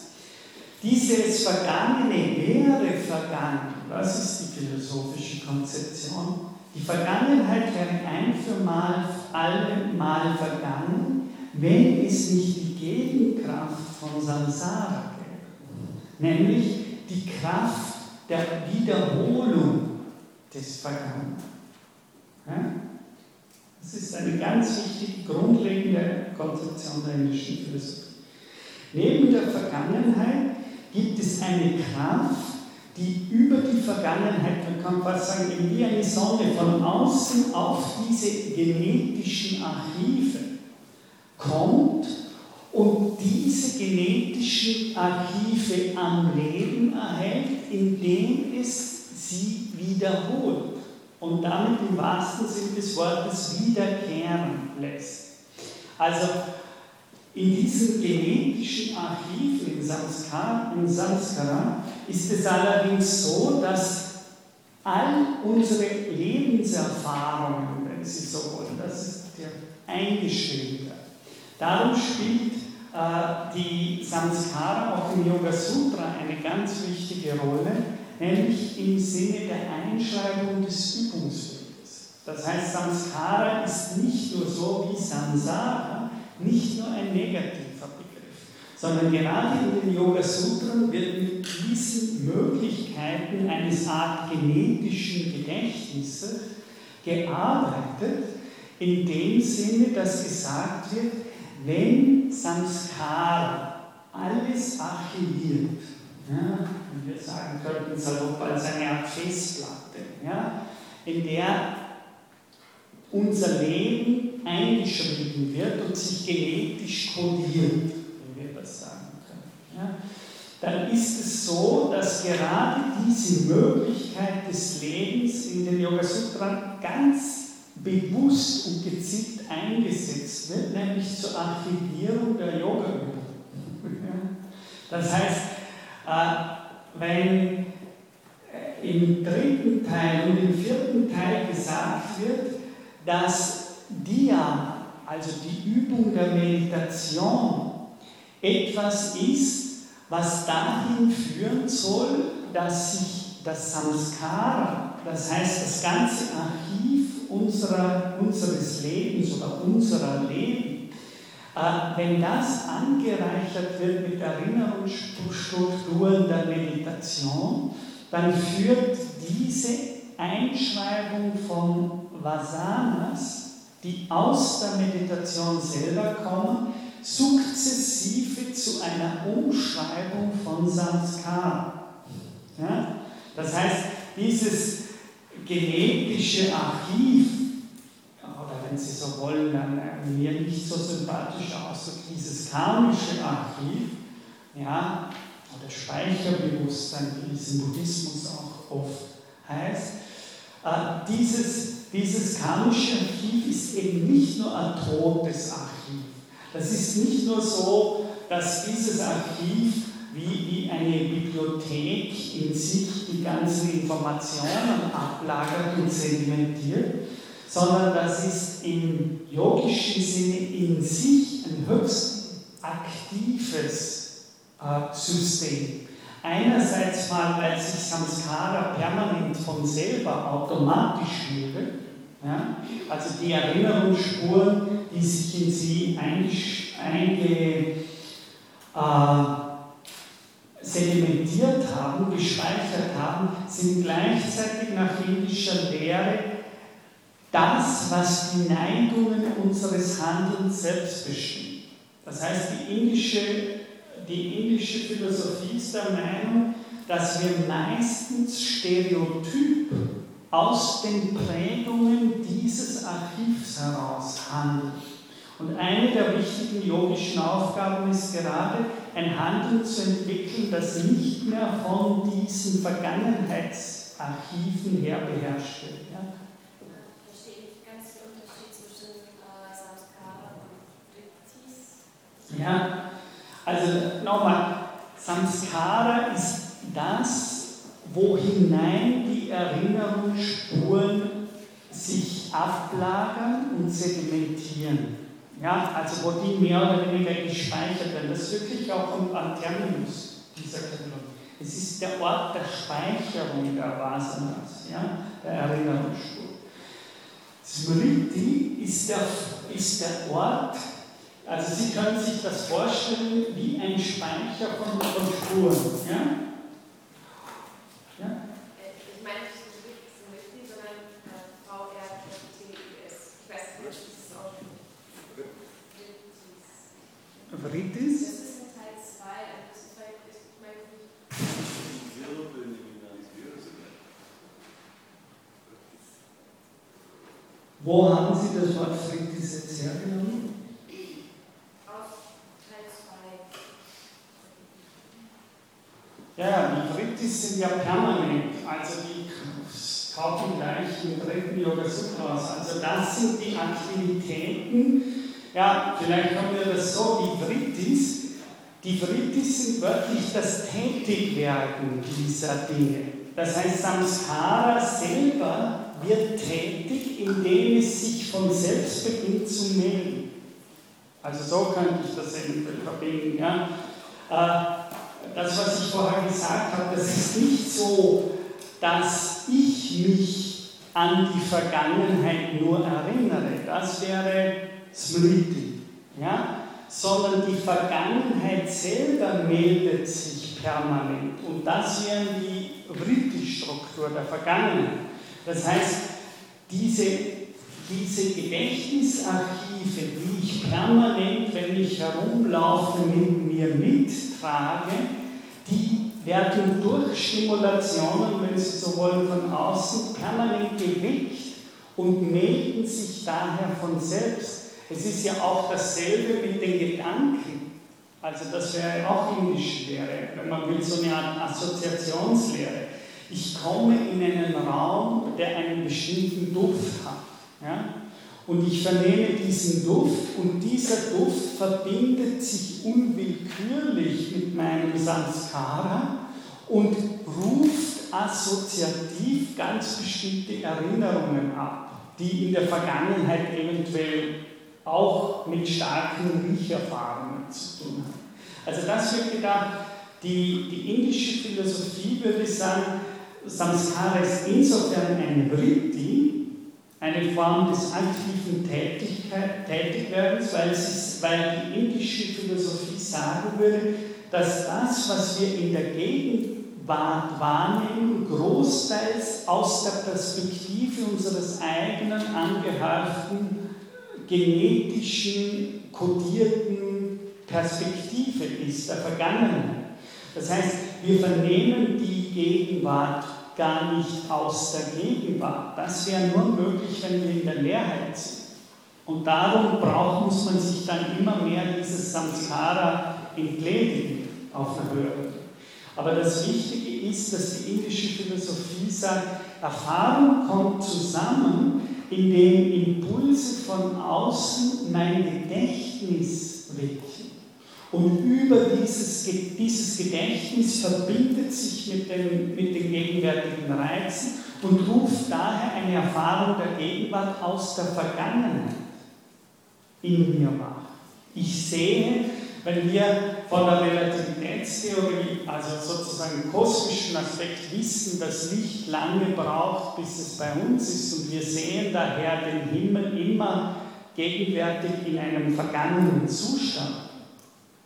Dieses Vergangene wäre vergangen. Das ist die philosophische Konzeption. Die Vergangenheit wäre ein für mal, allemal vergangen, wenn es nicht die Gegenkraft von Samsara. Nämlich die Kraft der Wiederholung des Vergangenen. Das ist eine ganz wichtige, grundlegende Konzeption der indischen Philosophie. Neben der Vergangenheit gibt es eine Kraft, die über die Vergangenheit, man kann fast sagen, wie eine Sonne von außen auf diese genetischen Archive kommt und diese genetischen Archive am Leben erhält, indem es sie wiederholt und damit im wahrsten Sinne des Wortes wiederkehren lässt. Also in diesem genetischen Archiv in Samskara, in Samskara ist es allerdings so, dass all unsere Lebenserfahrungen, wenn Sie so wollen, das ist der eingeschrieben. Darum spielt die Samskara auch im Yoga Sutra eine ganz wichtige Rolle, nämlich im Sinne der Einschreibung des Übungsweges. Das heißt, Samskara ist nicht nur so wie Samsara, nicht nur ein negativer Begriff, sondern gerade in den Yoga Sutren wird mit diesen Möglichkeiten eines Art genetischen Gedächtnisses gearbeitet, in dem Sinne, dass gesagt wird, wenn Samskara alles archiviert, ja, wie wir sagen könnten, salopp als eine Art Festplatte, ja, in der unser Leben eingeschrieben wird und sich genetisch kodiert, wie wir das sagen können. Ja, dann ist es so, dass gerade diese Möglichkeit des Lebens in den Yoga Sutra ganz bewusst und gezielt eingesetzt wird, nämlich zur Archivierung der Yoga-Übung. Das heißt, äh, wenn im dritten Teil und im vierten Teil gesagt wird, dass Dia, also die Übung der Meditation, etwas ist, was dahin führen soll, dass sich das Samskara, das heißt das ganze Archiv unserer, unseres Lebens oder unserer Leben, äh, wenn das angereichert wird mit Erinnerungsstrukturen der Meditation, dann führt diese Einschreibung von Vasanas, die aus der Meditation selber kommen, sukzessive zu einer Umschreibung von Samskara. Ja? Das heißt, dieses genetische Archiv, oder wenn Sie so wollen, dann äh, mir nicht so sympathisch Ausdruck, dieses karmische Archiv, ja, oder Speicherbewusstsein, wie es im Buddhismus auch oft heißt, äh, dieses, dieses karmische Archiv ist eben nicht nur ein totes Archiv. Das ist nicht nur so, dass dieses Archiv wie, eine Bibliothek in sich die ganzen Informationen ablagert und sedimentiert, sondern das ist im yogischen Sinne in sich ein höchst aktives äh, System. Einerseits mal, weil sich Samskara permanent von selber automatisch bildet, ja? also die Erinnerungsspuren, die sich in sie einge, äh, sedimentiert haben, gespeichert haben, sind gleichzeitig nach indischer Lehre das, was die Neigungen unseres Handelns selbst bestimmt. Das heißt, die indische, die indische Philosophie ist der Meinung, dass wir meistens stereotyp aus den Prägungen dieses Archivs heraus handeln. Und eine der wichtigen yogischen Aufgaben ist gerade, ein Handeln zu entwickeln, das nicht mehr von diesen Vergangenheitsarchiven her beherrscht wird. Ja? Ja, also nochmal, Samskara ist das, wo hinein die Erinnerungsspuren sich ablagern und sedimentieren. Ja, also wo die mehr oder weniger gespeichert werden. Das ist wirklich auch ein Terminus dieser Katalog. Es ist der Ort der Speicherung der Vasanas, ja, der Erinnerungsspur. Smriti ist der, ist der Ort, also Sie können sich das vorstellen wie ein Speicher von, von Spuren. Ja? Ich meine nicht Smriti, sondern äh, V-R-T-I-S. Ich weiß nicht, was das ausspricht. Vritis? Das ist in Teil 2, also das ist ich meine. Wo haben Sie das Wort jetzt hergenommen? Aus Teil 2. Ja, die Vritis sind ja permanent, also die tauchen gleich im dritten Yoga Sutra aus. Also das sind die Aktivitäten, ja, vielleicht haben wir das so, die Vritis, die Vritis sind wirklich das Tätigwerden dieser Dinge. Das heißt, Samskara selber wird tätig, indem es sich von selbst beginnt zu melden. Also so könnte ich das eventuell verbinden. Ja? Äh, das, was ich vorher gesagt habe, das ist nicht so, dass ich mich an die Vergangenheit nur erinnere. Das wäre Smriti. Ja? Sondern die Vergangenheit selber meldet sich permanent. Und das wäre die Vritti-Struktur der Vergangenheit. Das heißt, diese, diese Gedächtnisarchive, die ich permanent, wenn ich herumlaufe, mit mir mittrage, die werden durch Stimulationen, wenn Sie so wollen, von außen permanent geweckt und melden sich daher von selbst. Es ist ja auch dasselbe mit den Gedanken. Also das wäre auch indische Lehre, wenn man will, so eine Art Assoziationslehre. Ich komme in einen Raum, der einen bestimmten Duft hat. Ja? und ich vernehme diesen Duft und dieser Duft verbindet sich unwillkürlich mit meinem Sanskara und ruft assoziativ ganz bestimmte Erinnerungen ab, die in der Vergangenheit eventuell auch mit starken Riecherfahrungen zu tun haben. Also das wird gedacht, die, die indische Philosophie würde sagen, Samskara ist insofern ein Vritti, eine Form des aktiven Tätigwerdens, weil, weil die indische Philosophie sagen würde, dass das, was wir in der Gegenwart wahrnehmen, großteils aus der Perspektive unseres eigenen angehäuften, genetischen, kodierten Perspektive ist, der Vergangenheit. Das heißt, wir vernehmen die Gegenwart gar nicht aus der Gegenwart. Das wäre nur möglich, wenn wir in der Leerheit sind. Und darum braucht, muss man sich dann immer mehr dieses Samskara entledigen auf der Höhe. Aber das Wichtige ist, dass die indische Philosophie sagt, Erfahrung kommt zusammen, indem Impulse von außen mein Gedächtnis wecken. Und über dieses, dieses Gedächtnis verbindet sich mit, dem, mit den gegenwärtigen Reizen und ruft daher eine Erfahrung der Gegenwart aus der Vergangenheit in mir wach. Ich sehe, wenn wir von der Relativitätstheorie, also sozusagen kosmischen Aspekt wissen, dass Licht lange braucht, bis es bei uns ist und wir sehen daher den Himmel immer gegenwärtig in einem vergangenen Zustand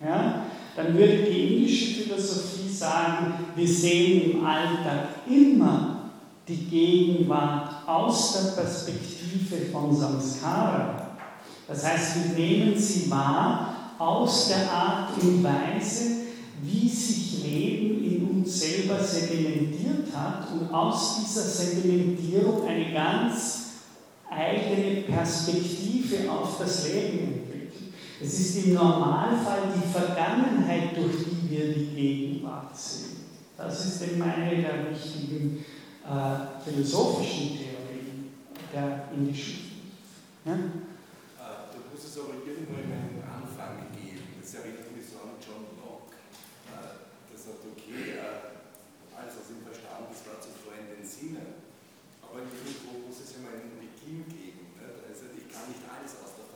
ja, dann würde die indische Philosophie sagen, wir sehen im Alltag immer die Gegenwart aus der Perspektive von Samskara. Das heißt, wir nehmen sie wahr aus der Art und Weise, wie sich Leben in uns selber sedimentiert hat und aus dieser Sedimentierung eine ganz eigene Perspektive auf das Leben entwickelt. Es ist im Normalfall die Vergangenheit, durch die wir die Gegenwart sehen. Das ist eben eine der wichtigen äh, philosophischen Theorien der indischen ja? Äh, du musst es aber irgendwo in einen Anfang geben. Das erinnert mich so an John Locke. Äh, der sagt, okay, äh, alles was im Verstand ist, war zuvor in den Sinnen. Aber irgendwo muss es ja mal einen Beginn geben. Also ich kann nicht alles aus der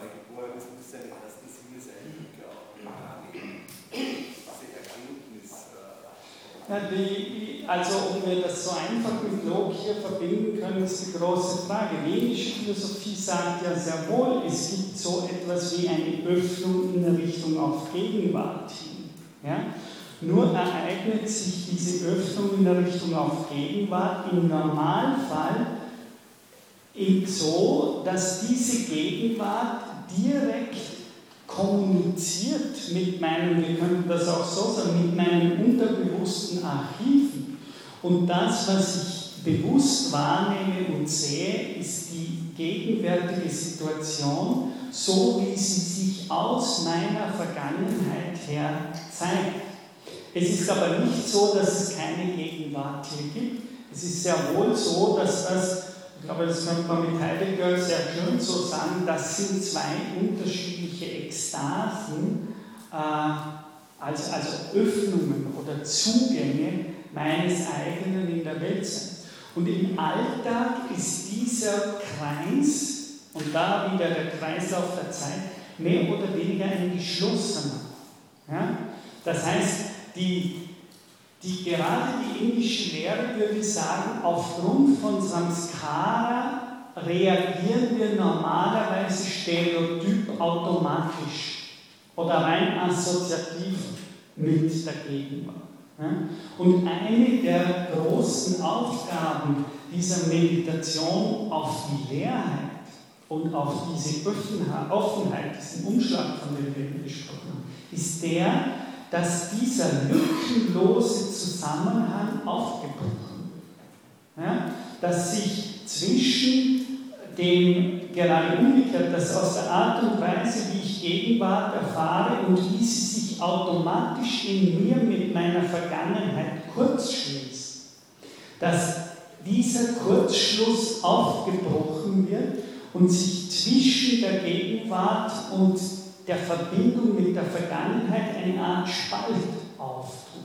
Neugeborenes muss seine ersten Sinneseindrücke auch wahrnehmen. Diese Erkenntnis. Ja, die, also, ob wir das so einfach mit Log hier verbinden können, ist die große Frage. Wenische Philosophie sagt ja sehr wohl, es gibt so etwas wie eine Öffnung in Richtung auf Gegenwart hin. Ja? Nur ereignet sich diese Öffnung in der Richtung auf Gegenwart im Normalfall so, dass diese Gegenwart direkt kommuniziert mit meinem, wir könnten das auch so sagen, mit meinen unterbewussten Archiven. Und das, was ich bewusst wahrnehme und sehe, ist die gegenwärtige Situation, so wie sie sich aus meiner Vergangenheit her zeigt. Es ist aber nicht so, dass es keine Gegenwart hier gibt. Es ist sehr wohl so, dass das ich glaube, das könnte man mit Heidegger sehr schön so sagen, das sind zwei unterschiedliche Ekstasen, äh, also, also Öffnungen oder Zugänge meines eigenen in der Welt sein. Und im Alltag ist dieser Kreis, und da wieder der Kreis auf der Zeit, mehr oder weniger ein geschlossener. Ja? Das heißt, die die gerade die indische Lehre würde sagen, aufgrund von Samskara reagieren wir normalerweise stereotyp automatisch oder rein assoziativ mit der Gegenwart. Und eine der großen Aufgaben dieser Meditation auf die Leerheit und auf diese Offenheit, diesen Umschlag, von dem wir gesprochen haben, ist der, dass dieser lückenlose Zusammenhang aufgebrochen wird. Dass sich zwischen dem, gerade umgekehrt, dass aus der Art und Weise, wie ich Gegenwart erfahre und wie sie sich automatisch in mir mit meiner Vergangenheit kurzschließt, dass dieser Kurzschluss aufgebrochen wird und sich zwischen der Gegenwart und der Verbindung mit der Vergangenheit eine Art Spalt auftut.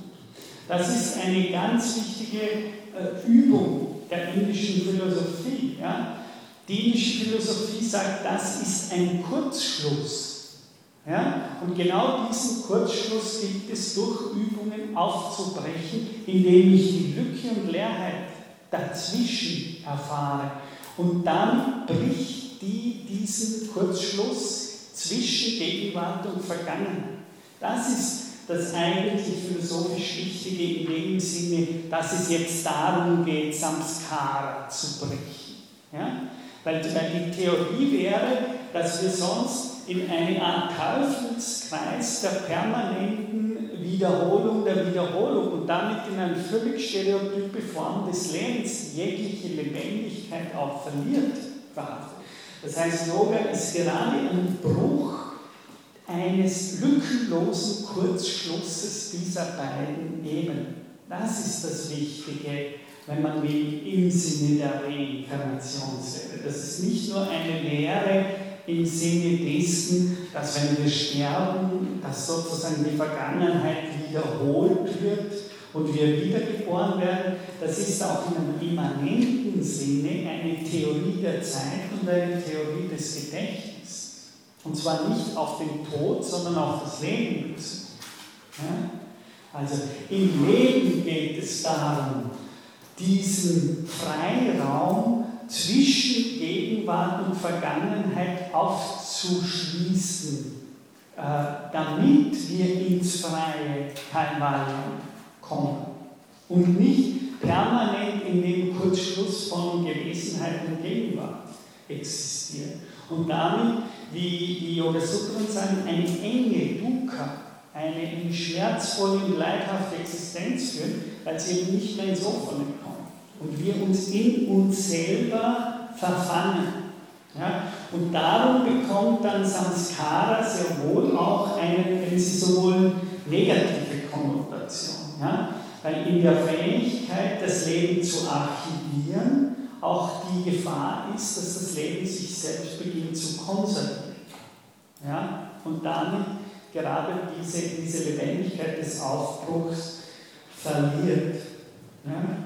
Das ist eine ganz wichtige äh, Übung der indischen Philosophie. Ja? Die indische Philosophie sagt, das ist ein Kurzschluss. Ja? Und genau diesen Kurzschluss gilt es durch Übungen aufzubrechen, indem ich die Lücke und Leerheit dazwischen erfahre. Und dann bricht die diesen Kurzschluss zwischen Gegenwart und Vergangenheit. Das ist das eigentlich philosophisch Wichtige in dem Sinne, dass es jetzt darum geht, Samskara zu brechen. Ja? Weil, die Theorie wäre, dass wir sonst in eine Art Teufelskreis der permanenten Wiederholung der Wiederholung und damit in eine völlig stereotype Form des Lebens jegliche Lebendigkeit auch verliert. Das heißt, Yoga ist gerade ein Bruch eines lückenlosen Kurzschlusses dieser beiden Ebenen. Das ist das Wichtige, wenn man will, im Sinne der Reinkarnationslehre. Das ist nicht nur eine Lehre im Sinne dessen, dass wenn wir sterben, dass sozusagen die Vergangenheit wiederholt wird und wir wiedergeboren werden. Das ist auch in einem immanenten Sinne eine Theorie der Zeit und eine Theorie des Gedächtnisses. Und zwar nicht auf den Tod, sondern auf das Leben. Ja? Also im Leben geht es darum, diesen Freiraum zwischen Gegenwart und Vergangenheit aufzuschließen, äh, damit wir ins freie Kaivalya kommen und nicht permanent in dem Kurzschluss von Gewissenheit und Gegenwart existieren. Und damit, wie die Yoga Sutren sagen, eine enge Dukkha, eine in schmerzvolle und leidhafte Existenz führen, weil sie eben nicht mehr ins Offene kommen und wir uns in uns selber verfangen. Ja? Und darum bekommt dann Samskara sehr wohl auch eine, wenn Sie so wollen, negative Konnotation. Ja? Weil in der Fähigkeit, das Leben zu archivieren, auch die Gefahr ist, dass das Leben sich selbst beginnt zu konservieren. Ja? Und damit gerade diese, diese Lebendigkeit des Aufbruchs verliert. Ja?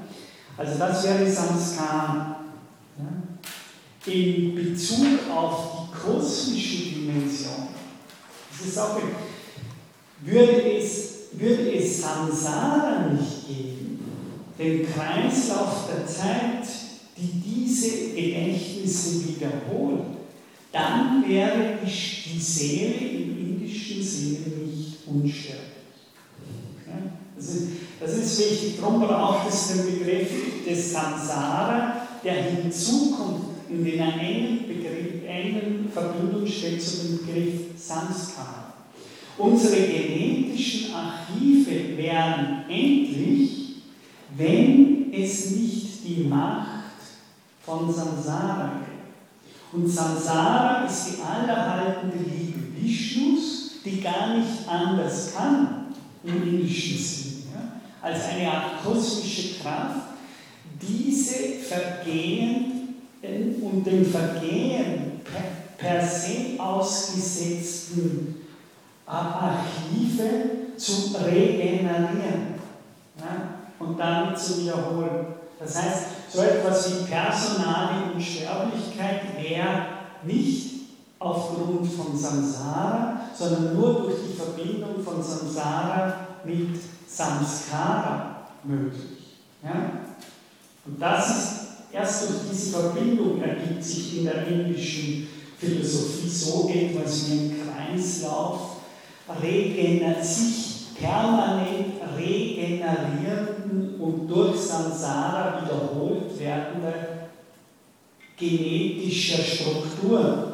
Also das wäre Samskara. Ja? In Bezug auf die kosmische Dimension, das ist auch, würde es, würde es Samsara nicht geben, den Kreislauf der Zeit, die diese Gedächtnisse wiederholt, dann wäre die Seele im indischen Sinne nicht unsterblich. Das, ist, das ist wichtig, darum braucht es den Begriff des Samsara, der hinzukommt, in einer engen, Begriff, Verbindung steht zu dem Begriff Samskara. Unsere genetischen Archive werden endlich, wenn es nicht die Macht von Samsara gibt. Und Samsara ist die allerhaltende Liebe Vishnus, die gar nicht anders kann im indischen Sinn, ja, als eine Art kosmische Kraft, diese Vergehen und dem Vergehen per se ausgesetzten Archive zu regenerieren ja, und damit zu wiederholen. Das heißt, so etwas wie personale Unsterblichkeit wäre nicht aufgrund von Samsara, sondern nur durch die Verbindung von Samsara mit Samskara möglich. Ja? Und das ist erst durch diese Verbindung ergibt sich in der indischen Philosophie so etwas wie ein Kreislauf, regeneriert sich permanent regenerierenden und durch Samsara wiederholt werdender genetischer Strukturen.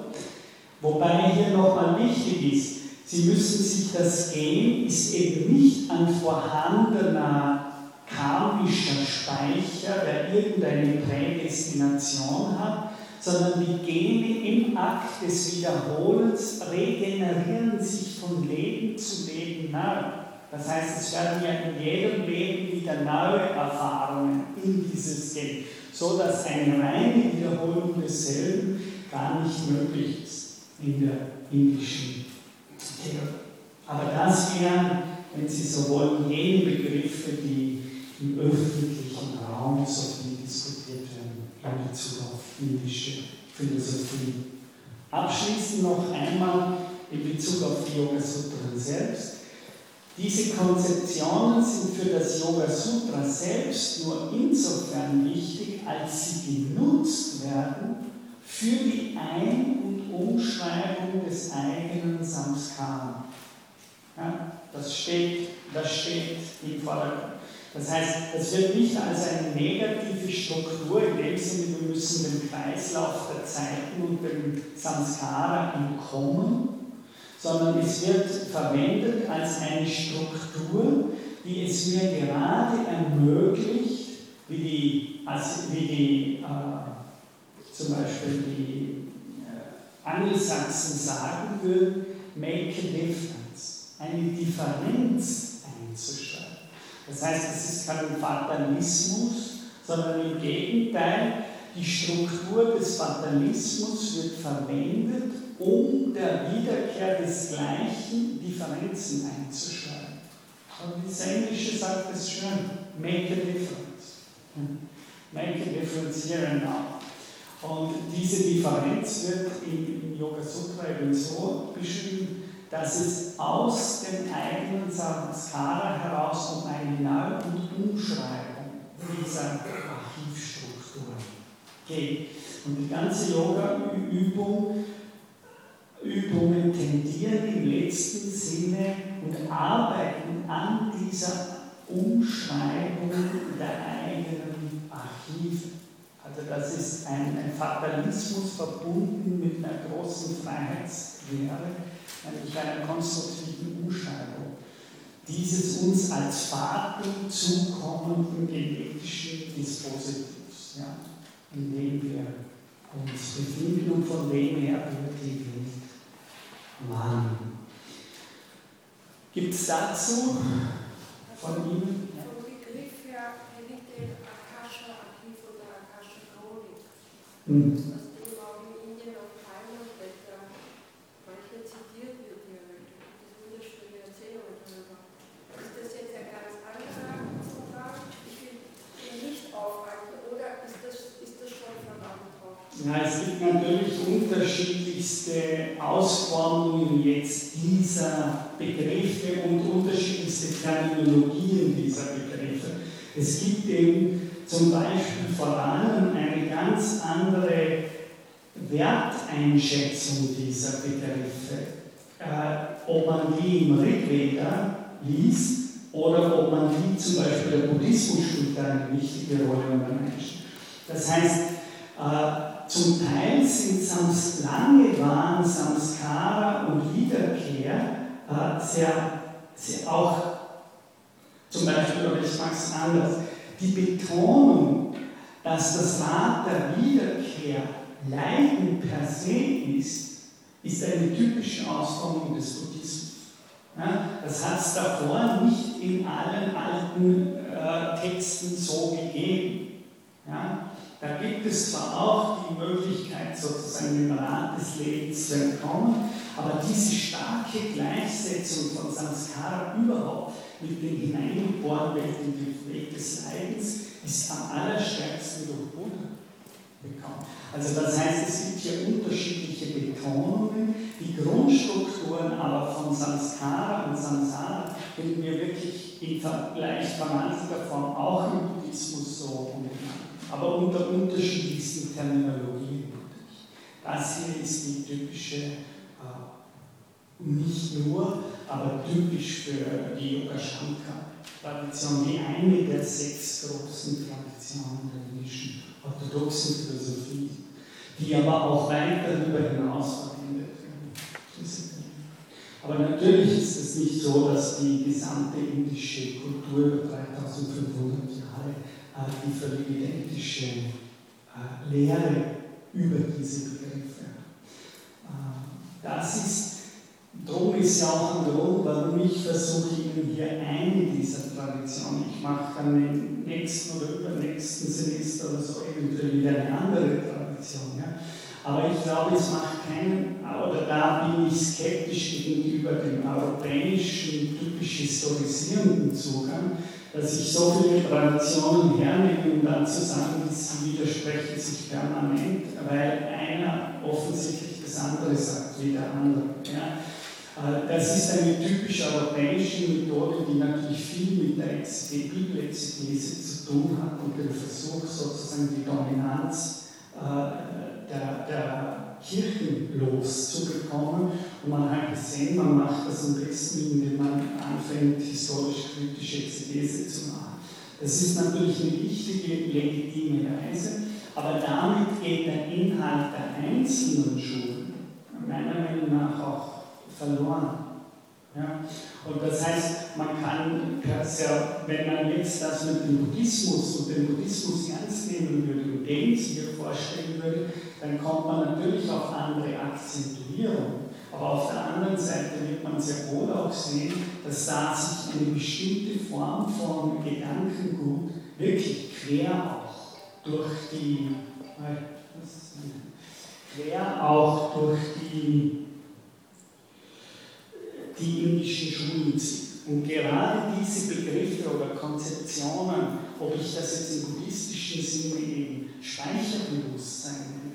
Wobei hier nochmal wichtig ist, Sie müssen sich das Gen ist eben nicht ein vorhandener karmischer Speicher, der irgendeine Prädestination hat, sondern die Gene im Akt des Wiederholens regenerieren sich von Leben zu Leben neu. Das heißt, es werden ja in jedem Leben wieder neue Erfahrungen in dieses Gen. so dass eine reine Wiederholung desselben gar nicht möglich ist in der indischen Theorie. Aber das wären, wenn Sie so wollen, jene Begriffe, die im öffentlichen Raum so viel diskutiert werden in Bezug auf indische Philosophie. Abschließend noch einmal in Bezug auf die Yoga Sutren selbst. Diese Konzeptionen sind für das Yoga Sutra selbst nur insofern wichtig, als sie genutzt werden für die Ein- Umschreibung des eigenen Samskara. Ja, das, steht, das steht im Vordergrund. Das heißt, es wird nicht als eine negative Struktur in dem Sinne, wir müssen dem Kreislauf der Zeiten und dem Samskara entkommen, sondern es wird verwendet als eine Struktur, die es mir gerade ermöglicht, wie die, also wie die äh, zum Beispiel die Angelsachsen sagen würden, make a difference, eine Differenz einzuschreiben. Das heißt, es ist kein Fatalismus, sondern im Gegenteil, die Struktur des Fatalismus wird verwendet, um der Wiederkehr des Gleichen Differenzen einzuschreiben. Und das Englische sagt es schön, make a difference. Make a difference here and now. Und diese Differenz wird im Yoga Sutra eben so beschrieben, dass es aus dem eigenen Samskara heraus um eine Neu- und Umschreibung dieser Archivstrukturen geht. Und die ganze Yoga-Übung Übungen tendieren im letzten Sinne und arbeiten an dieser Umschreibung der eigenen Archive. Also das ist ein, ein Fatalismus verbunden mit einer großen Freiheitslehre, nämlich einer konstruktiven Umschreibung dieses uns als Faden zukommenden genetischen Dispositivs, ja, in dem wir uns befinden und von dem her wir die Welt wahrnehmen. Gibt es dazu von Ihnen? Angetroffen? Ja, es gibt natürlich unterschiedlichste Ausformungen jetzt dieser Begriffe und unterschiedlichste Terminologien dieser Begriffe. Es gibt eben zum Beispiel vor allem eine ganz andere Werteinschätzung dieser Begriffe. Äh, ob man die im Rigveda liest oder ob man die zum Beispiel der Buddhismus spielt da eine wichtige Rolle unter Menschen. Das heißt, äh, zum Teil sind Sams, lange waren Samskara und Wiederkehr äh, sehr, sehr auch, zum Beispiel, oder ich mache es anders, die Betonung, dass das Rad der Wiederkehr Leiden per se ist, ist eine typische Ausformung des Buddhismus. Ja, das hat es davor nicht in allen alten äh, Texten so gegeben. Ja, da gibt es zwar auch die Möglichkeit, sozusagen dem Rat des Lebens zu entkommen, aber diese starke Gleichsetzung von Samskara überhaupt mit dem hineingeboren welchen Weg des Leidens ist am allerstärksten durch bekommen. Also das heißt, es gibt hier unterschiedliche Betonungen, die Grundstrukturen aber von Samskara und Samsara finden wir wirklich in verwandter Form auch im Buddhismus so aber unter unterschiedlichsten Terminologien. Das hier ist die typische, nicht nur, aber typisch für die Yogashankar-Tradition, die eine der sechs großen Traditionen der indischen orthodoxen Philosophie, die aber auch weit darüber hinaus verwendet werden. Aber natürlich ist es nicht so, dass die gesamte indische Kultur über 3500 Jahre die völlig identische äh, Lehre über diese Begriffe. Äh, das ist Drum ist ja auch ein Grund, warum ich versuche, Ihnen hier eine dieser Traditionen, ich mache dann im nächsten oder übernächsten Semester oder so eventuell wieder eine andere Tradition. Ja? Aber ich glaube, es macht keinen, oder da bin ich skeptisch gegenüber dem europäischen, typisch historisierenden Zugang, dass ich so viele Traditionen hernehme, um dann zu sagen, sie widersprechen sich permanent, weil einer offensichtlich das andere sagt wie der andere. Ja? Äh, das ist eine typisch europäische Methode, die natürlich viel mit der Bibelexegese zu tun hat und dem Versuch, sozusagen die Dominanz äh, der, der Kirchen loszubekommen. Und man hat gesehen, man macht das am besten, indem man anfängt, historisch-kritische Exegese zu machen. Das ist natürlich eine wichtige, legitime Weise, aber damit geht der Inhalt der einzelnen Schulen meiner Meinung nach auch verloren. Ja? Und das heißt, man kann, wenn man jetzt das mit dem Buddhismus und dem Buddhismus ernst nehmen würde und den hier vorstellen würde, dann kommt man natürlich auf andere Akzentuierung. Aber auf der anderen Seite wird man sehr wohl auch sehen, dass da sich eine bestimmte Form von Gedankengut wirklich quer auch durch die, quer auch durch die die indischen Schulen sind. Und gerade diese Begriffe oder Konzeptionen, ob ich das jetzt im buddhistischen Sinne eben Speicherbewusstsein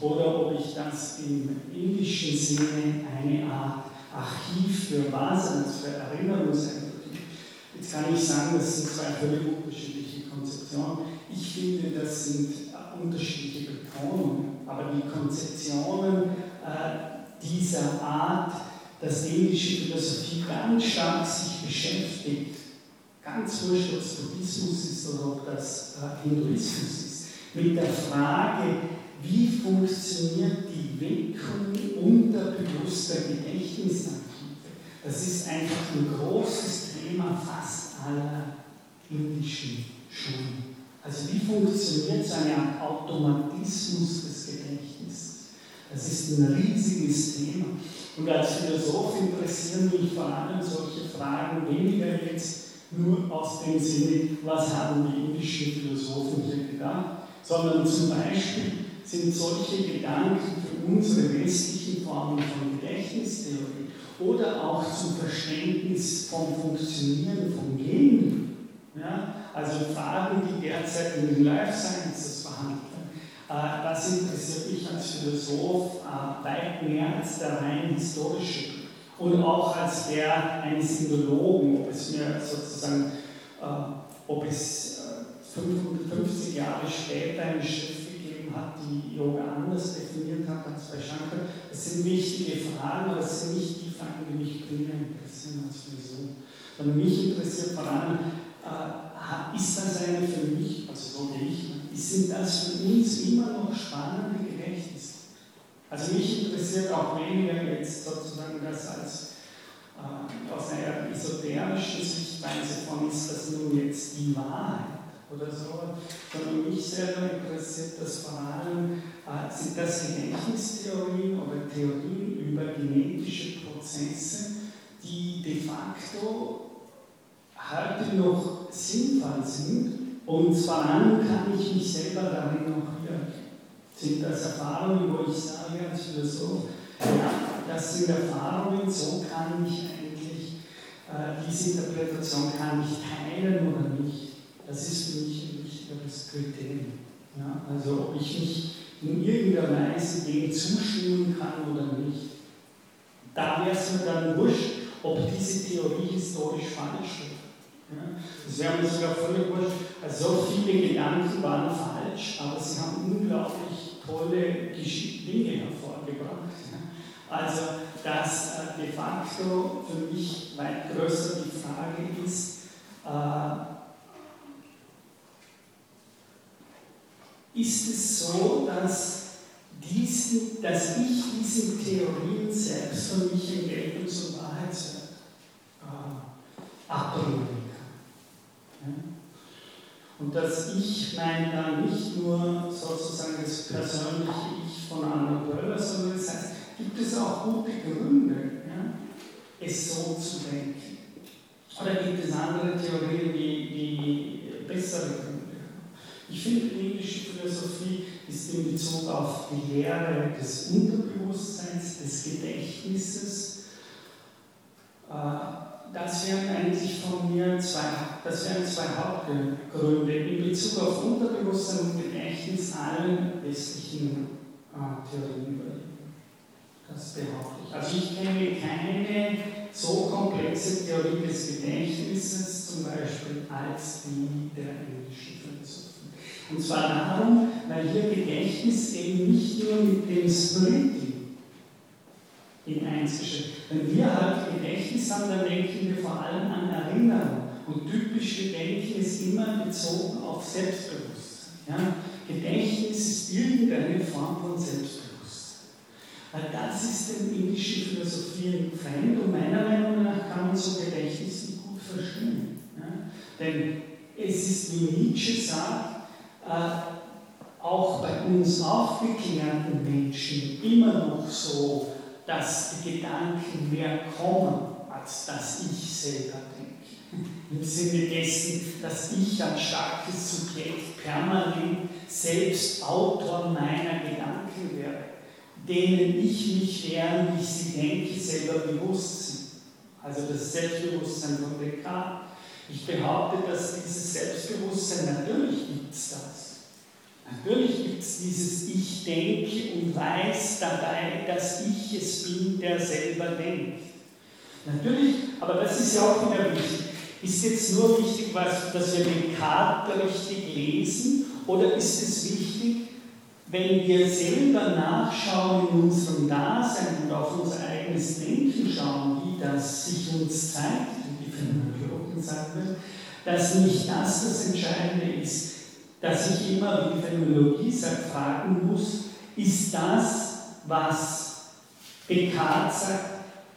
oder ob ich das im indischen Sinne eine Art Archiv für Vasanas, für Erinnerungsenergie. Jetzt kann ich sagen, das sind zwei völlig unterschiedliche Konzeptionen. Ich finde, das sind unterschiedliche Betonungen, aber die Konzeptionen äh, dieser Art, dass die indische Philosophie ganz stark sich beschäftigt, ganz wurscht, ob es Buddhismus ist oder ob das äh, Hinduismus ist, mit der Frage, wie funktioniert die Wirkung unterbewusster Gedächtnisarchive. Das ist einfach ein großes Thema fast aller indischen Schulen. Also wie funktioniert so eine Art Automatismus des? Das ist ein riesiges Thema. Und als Philosoph interessieren mich vor allem solche Fragen weniger jetzt nur aus dem Sinne, was haben die indischen Philosophen hier gedacht, sondern zum Beispiel sind solche Gedanken für unsere westlichen Formen von Gedächtnistheorie oder auch zum Verständnis vom Funktionieren von Genen, ja, also Fragen, die derzeit in den Life Sciences das interessiert mich als Philosoph äh, weit mehr als der rein historische und auch als der eines Indologen, ob es mir sozusagen, äh, ob es 550 Jahre später eine Schrift gegeben hat, die Yoga anders definiert hat als bei Shankar. Das sind wichtige Fragen, aber es sind nicht die Fragen, die mich primär interessieren als Philosoph. Sondern mich interessiert vor allem, ist das eine für mich, also so wie ich, sind das für uns immer noch spannende Gedächtnisse. Also mich interessiert auch weniger jetzt sozusagen das als äh, aus einer esoterischen Sichtweise von, ist das nun jetzt die Wahrheit oder so, sondern mich selber interessiert das vor allem, äh, sind das Gedächtnistheorien oder Theorien über genetische Prozesse, die de facto heute noch sinnvoll sind und allem kann ich mich selber darin noch wieder, sind das Erfahrungen, wo ich sage als Philosoph, ja, das sind Erfahrungen, so kann ich eigentlich, äh, diese Interpretation kann ich teilen oder nicht. Das ist für mich ein wichtigeres Kriterium. Ja, also ob ich mich in irgendeiner Weise dem zustimmen kann oder nicht. Da wäre es mir dann wurscht, ob diese Theorie historisch falsch ist. Ja? Das wäre mir sogar wurscht. Also so viele Gedanken waren falsch, aber sie haben unglaublich tolle Dinge hervorgebracht. Also, dass äh, de facto für mich weit größer die Frage ist, äh, ist es so, dass, diesen, dass ich diesen Theorien selbst für mich in Geltungs- und Wahrheitswert äh, abbringen und dass Ich meine dann nicht nur sozusagen das persönliche Ich von Anna Böller, sondern es heißt, gibt es auch gute Gründe, ja, es so zu denken? Oder gibt es andere Theorien, die, die bessere Gründe? Ich finde, die indische Philosophie ist in Bezug auf die Lehre des Unterbewusstseins, des Gedächtnisses, äh, das wären eigentlich von mir zwei, das wären zwei Hauptgründe in Bezug auf Unterbewusstsein und Gedächtnis allen westlichen äh, Theorien überlegen. Das behaupte ich. Also ich kenne keine so komplexe Theorie des Gedächtnisses, zum Beispiel, als die der englischen Philosophie. Und zwar darum, weil hier Gedächtnis eben nicht nur mit dem Smriti in eins Wenn wir halt Gedächtnis haben, dann denken wir vor allem an Erinnerung. Und typisch Gedenken ist immer bezogen auf Selbstbewusstsein. Ja? Gedächtnis ist irgendeine Form von Selbstbewusstsein. Weil das ist den indischen Philosophien fremd und meiner Meinung nach kann man so Gedächtnis nicht gut verstehen. Ja? Denn es ist, wie Nietzsche sagt, äh, auch bei uns aufgeklärten Menschen immer noch so, dass die Gedanken mehr kommen, als dass ich selber denke. Im Sinne dessen, dass ich als starkes Subjekt permanent selbst Autor meiner Gedanken werde, denen ich mich, während ich sie denke, selber bewusst bin. Also das Selbstbewusstsein von Descartes. Ich behaupte, dass dieses Selbstbewusstsein, natürlich gibt es das. Natürlich gibt es dieses Ich denke und weiß dabei, dass ich es bin, der selber denkt. Natürlich, aber das ist ja auch wieder wichtig. Ist jetzt nur wichtig, was, dass wir den Descartes richtig lesen oder ist es wichtig, wenn wir selber nachschauen in unserem Dasein und auf unser eigenes Denken schauen, wie das sich uns zeigt, wie die Phänomenologen sagen will, dass nicht das das Entscheidende ist, dass ich immer, wie die Phänomenologie sagt, fragen muss, ist das, was Descartes sagt,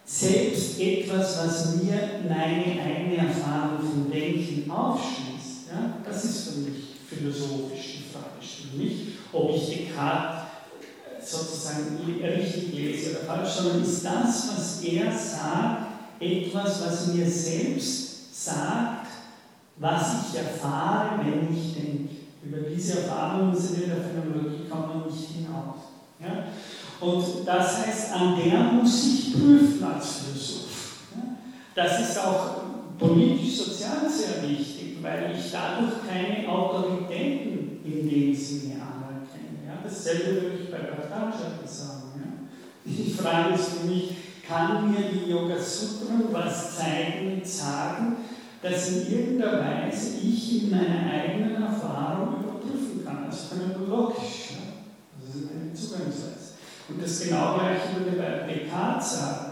selbst etwas, was mir meine eigene Erfahrung vom Denken aufschließt? Ja? Das ist für mich philosophisch die Fragestellung. Nicht, ob ich Descartes sozusagen richtig lese oder falsch, sondern ist das, was er sagt, etwas, was mir selbst sagt, was ich erfahre, wenn ich denke. Über diese Erfahrungen sind in der Phänomenologie kommt man nicht hinaus. Ja? Und das heißt, an der muss ich prüfen als Philosoph. Ja? Das ist auch politisch-sozial sehr wichtig, weil ich dadurch keine Autoritäten in dem Sinne anerkenne. Ja? Dasselbe würde ich bei Patanjali sagen. Ja? Die Frage ist für mich, kann mir die Yoga Sutren was zeigen und sagen, dass in irgendeiner Weise ich in meiner eigenen Erfahrung überprüfen kann, also phänomenologisch. Ja? Das ist eine Zugangsweise. Und das genau gleiche würde bei Descartes sagen.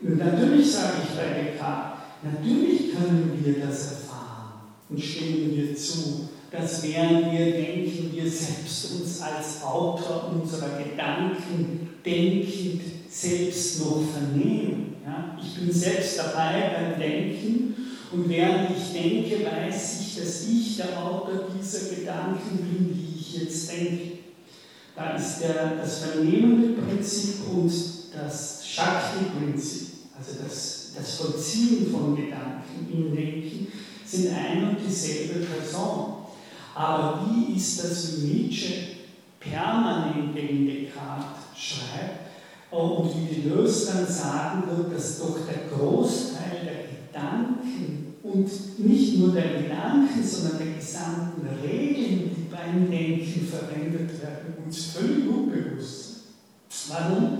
Und natürlich sage ich bei Descartes, natürlich können wir das erfahren und stimmen wir zu, dass während wir denken, wir selbst uns als Autor unserer Gedanken denkend selbst noch vernehmen. Ja? Ich bin selbst dabei beim Denken und während ich denke, weiß ich, dass ich der Autor dieser Gedanken bin, die ich jetzt denke. Da ist der, das vernehmende Prinzip und das Shakti-Prinzip, also das, das Vollziehen von Gedanken im Denken, sind ein und dieselbe Person. Aber wie ist das, wie Nietzsche permanent gegen Descartes schreibt und wie die Lös sagen wird, dass doch der Großteil der Gedanken und nicht nur der Gedanken, sondern der gesamten Regeln, die beim Denken verwendet werden, uns völlig unbewusst. Warum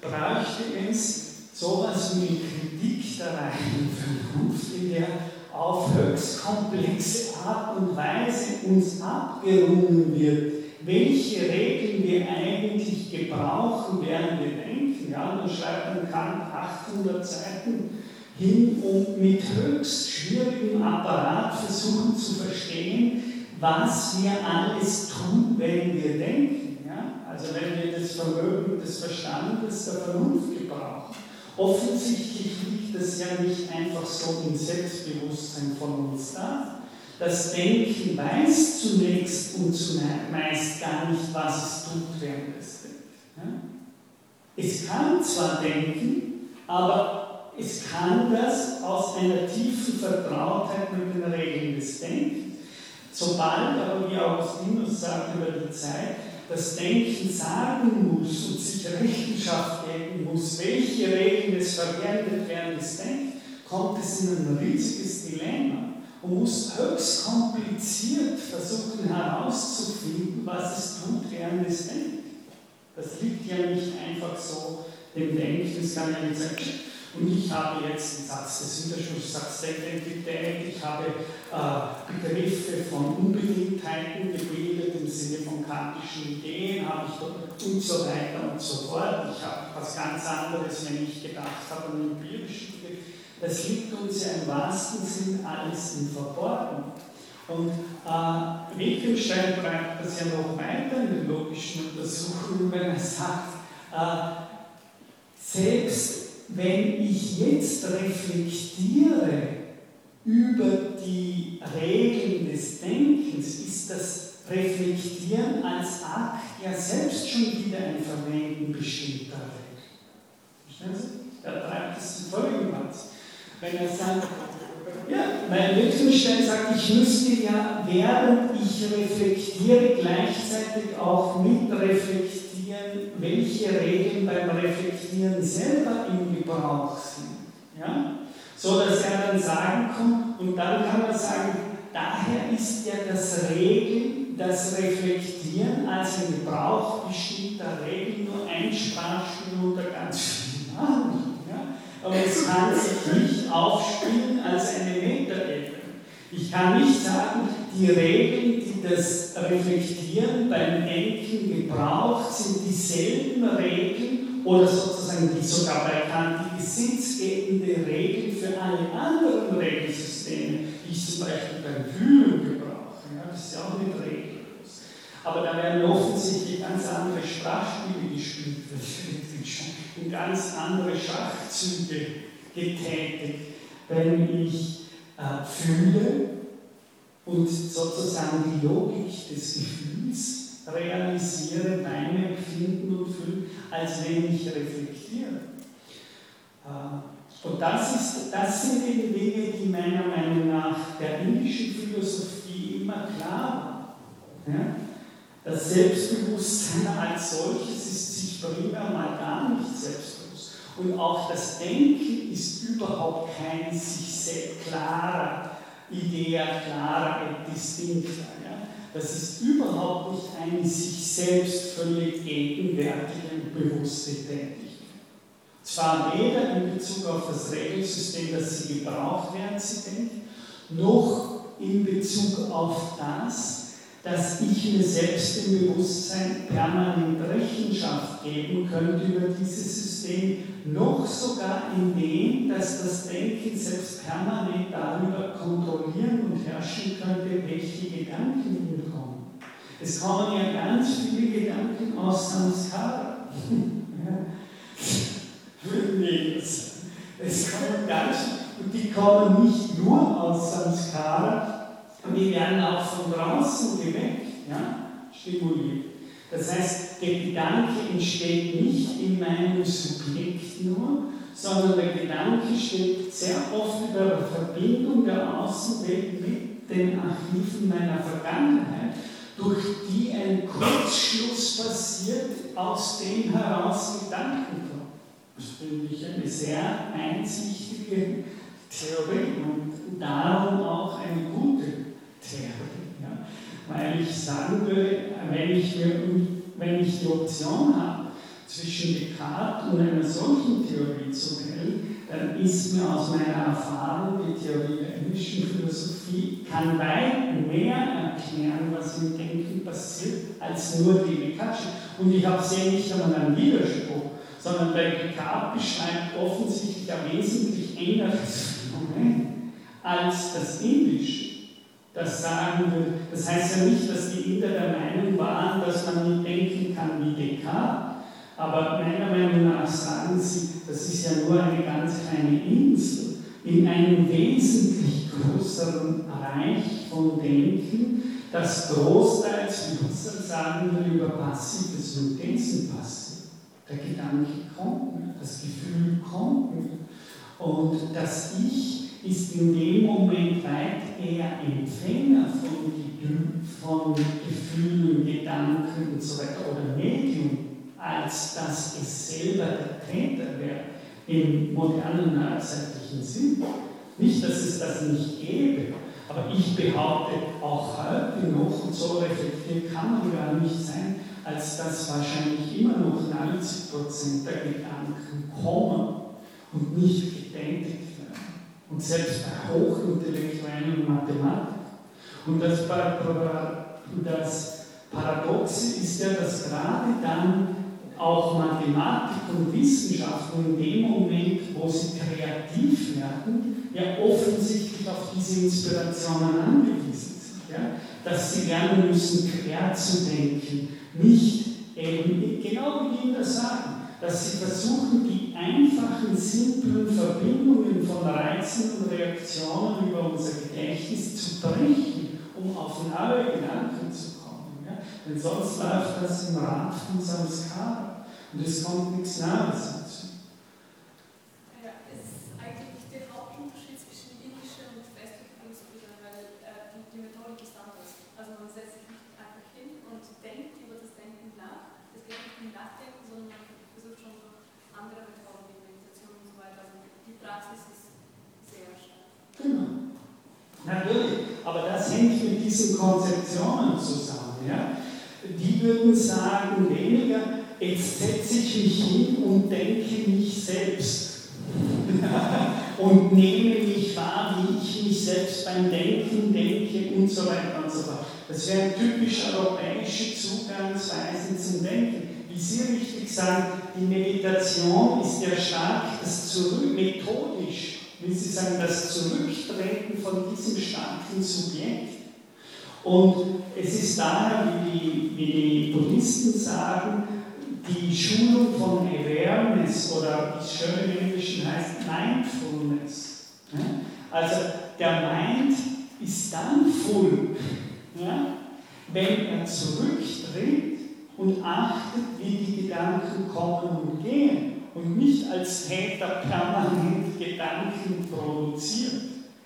bräuchte es sowas wie Kritik der reinen Vernunft, in der auf höchst komplexe Art und Weise uns abgerungen wird, welche Regeln wir eigentlich gebrauchen, während wir denken. Ja, dann schreibt man Kant 800 Seiten hin und mit höchst schwierigem Apparat versuchen zu verstehen, was wir alles tun, wenn wir denken. Ja? Also wenn wir das Vermögen des Verstandes der Vernunft gebrauchen. Offensichtlich liegt das ja nicht einfach so im Selbstbewusstsein von uns da. Das Denken weiß zunächst und zumeist gar nicht, was es tut, während es denkt. Ja? Es kann zwar denken, aber es kann das aus einer tiefen Vertrautheit mit den Regeln des Denkens. Sobald aber, wie Augustinus sagt über die Zeit, das Denken sagen muss und sich Rechenschaft geben muss, welche Regeln es verwendet während es denkt, kommt es in ein riesiges Dilemma und muss höchst kompliziert versuchen herauszufinden, was es tut, während es denkt. Das liegt ja nicht einfach so dem Denken, es kann ja nicht sagen, und ich habe jetzt den Satz des Widerspruchs, Identität, ich habe äh, Begriffe von Unbedingtheiten gebildet im Sinne von kantischen Ideen, habe ich und so weiter und so fort. Ich habe was ganz anderes, wenn ich gedacht habe an empirischen. Das liegt uns ja im wahrsten Sinn alles im Verborgenen. Und äh, Wittgenstein treibt das ja noch weiter in den logischen Untersuchungen, wenn er sagt, äh, selbst wenn ich jetzt reflektiere über die Regeln des Denkens, ist das Reflektieren als Akt ja selbst schon wieder ein Verwenden bestimmter Regeln. Verstehen Sie? Er treibt es zum Folgendes. Wenn er sagt, ja, weil Wittgenstein sagt, ich müsste ja, während ich reflektiere, gleichzeitig auch mitreflektieren, welche Regeln beim Reflektieren selber im Gebrauch sind. Ja? So dass er dann sagen kann, und dann kann er sagen, daher ist ja das Regeln, das Reflektieren als ein Gebrauch bestimmter Regeln nur ein Sprachspiel unter ganz vielen anderen. Aber es kann sich nicht aufspielen als eine Metaebene. Ich kann nicht sagen, die Regeln, das Reflektieren beim Denken gebraucht, sind dieselben Regeln oder sozusagen die sogar bei Kant die gesetzgebende Regeln für alle anderen Regelsysteme, die ich zum Beispiel beim Fühlen gebrauche. Ja, das ist ja auch nicht regellos. Aber da werden offensichtlich ganz andere Sprachspiele gespielt, in ganz andere Schachzüge getätigt, wenn ich äh, fühle und sozusagen die Logik des Gefühls realisiere beim Empfinden und Fühlen, als wenn ich reflektiere. Äh, und das, ist, das sind eben Dinge, die meiner Meinung nach der indischen Philosophie immer klar waren. Ja? Das Selbstbewusstsein als solches ist sich primär mal gar nicht selbstbewusst. Und auch das Denken ist überhaupt kein sich selbst klarer Idee, klarer Distinkter. Ja? Das ist überhaupt nicht eine sich selbst völlig gegenwärtige und bewusste Tätigkeit. Zwar weder in Bezug auf das Regelsystem, das sie gebraucht, während sie denkt, noch in Bezug auf das, dass ich mir selbst im Bewusstsein permanent Rechenschaft geben könnte über dieses System, noch sogar in dem, dass das Denken selbst permanent darüber kontrollieren und herrschen könnte, welche Gedanken ihm kommen. Es kommen ja ganz viele Gedanken aus Samskara. es kommen ganz, und die kommen nicht nur aus Samskara, die werden auch von draußen geweckt, ja, stimuliert. Das heißt, der Gedanke entsteht nicht in meinem Subjekt nur, sondern der Gedanke steht sehr oft über der Verbindung der Außenwelt mit den Archiven meiner Vergangenheit, durch die ein Kurzschluss passiert, aus dem heraus Gedanken kommen. Das finde ich eine sehr einsichtige Theorie und darum auch eine gute Theorie. Ja? Weil ich sagen würde, wenn ich, wenn ich die Option habe, zwischen Descartes und einer solchen Theorie zu wählen, dann ist mir aus meiner Erfahrung die Theorie der englischen Philosophie kann weit mehr erklären, was im Denken passiert, als nur die Descartes. Und ich habe sehe nicht einmal einen Widerspruch, sondern bei Descartes beschreibt offensichtlich ein wesentlich engeres Phänomen als das Indische das sagen will. Das heißt ja nicht, dass die Inder der Meinung waren, dass man nicht denken kann wie Descartes, aber meiner Meinung nach sagen sie, das ist ja nur eine ganz kleine Insel in einem wesentlich größeren Reich von Denken, das großteils, wie Husserl sagen will, über passives Synthesen passiert. Der Gedanke kommt mir, das Gefühl kommt mir. Und das Ich ist in dem Moment weit eher Empfänger von, von Gefühlen, Gedanken und so weiter oder Medium, als dass es selber der Täter wäre im modernen neuzeitlichen Sinn. Nicht, dass es das nicht gäbe, aber ich behaupte auch heute noch, und so reflektiert kann man gar nicht sein, als dass wahrscheinlich immer noch 90 Prozent der Gedanken kommen und nicht werden. Und selbst bei Hochintellektuellen Mathematik. Und das, das Paradoxe ist ja, dass gerade dann auch Mathematik und Wissenschaften in dem Moment, wo sie kreativ werden, ja offensichtlich auf diese Inspirationen angewiesen sind. Ja? Dass sie lernen müssen, quer zu denken, nicht eben, genau wie Kinder sagen, dass sie versuchen, die einfachen, simplen Verbindungen von Reizen und Reaktionen über unser Gedächtnis zu brechen, um auf neue Gedanken zu kommen. Ja? Denn sonst läuft das im Rad von Samskara und es kommt nichts Neues dazu. Es ist eigentlich der Hauptunterschied zwischen indischer und westlicher Philosophie, weil äh, die, Methodik ist anders. Also man setzt sich nicht einfach hin und denkt über das Denken nach. Nachdenken, sondern man versucht schon so andere Methoden wie Meditation und so weiter. Also die Praxis ist sehr stark. Genau. Natürlich, aber das hängt mit diesen Konzeptionen zusammen. Ja? Die würden sagen, weniger, jetzt setze ich mich hin und denke mich selbst. und nehme mich wahr, wie ich mich selbst beim Denken denke und so weiter und so fort. Das wäre eine typisch europäische Zugangsweise zum Denken. Wie Sie richtig sagen, die Meditation ist ja stark das Zurück, methodisch, wie Sie sagen, das Zurücktreten von diesem starken Subjekt. Und es ist daher, wie die, wie die Buddhisten sagen, die Schulung von Awareness oder wie es schön im Englischen heißt, Mindfulness. Also der Mind ist dann full, wenn er zurücktritt und achtet, wie die Gedanken kommen und gehen und nicht als Täter permanent Gedanken produziert,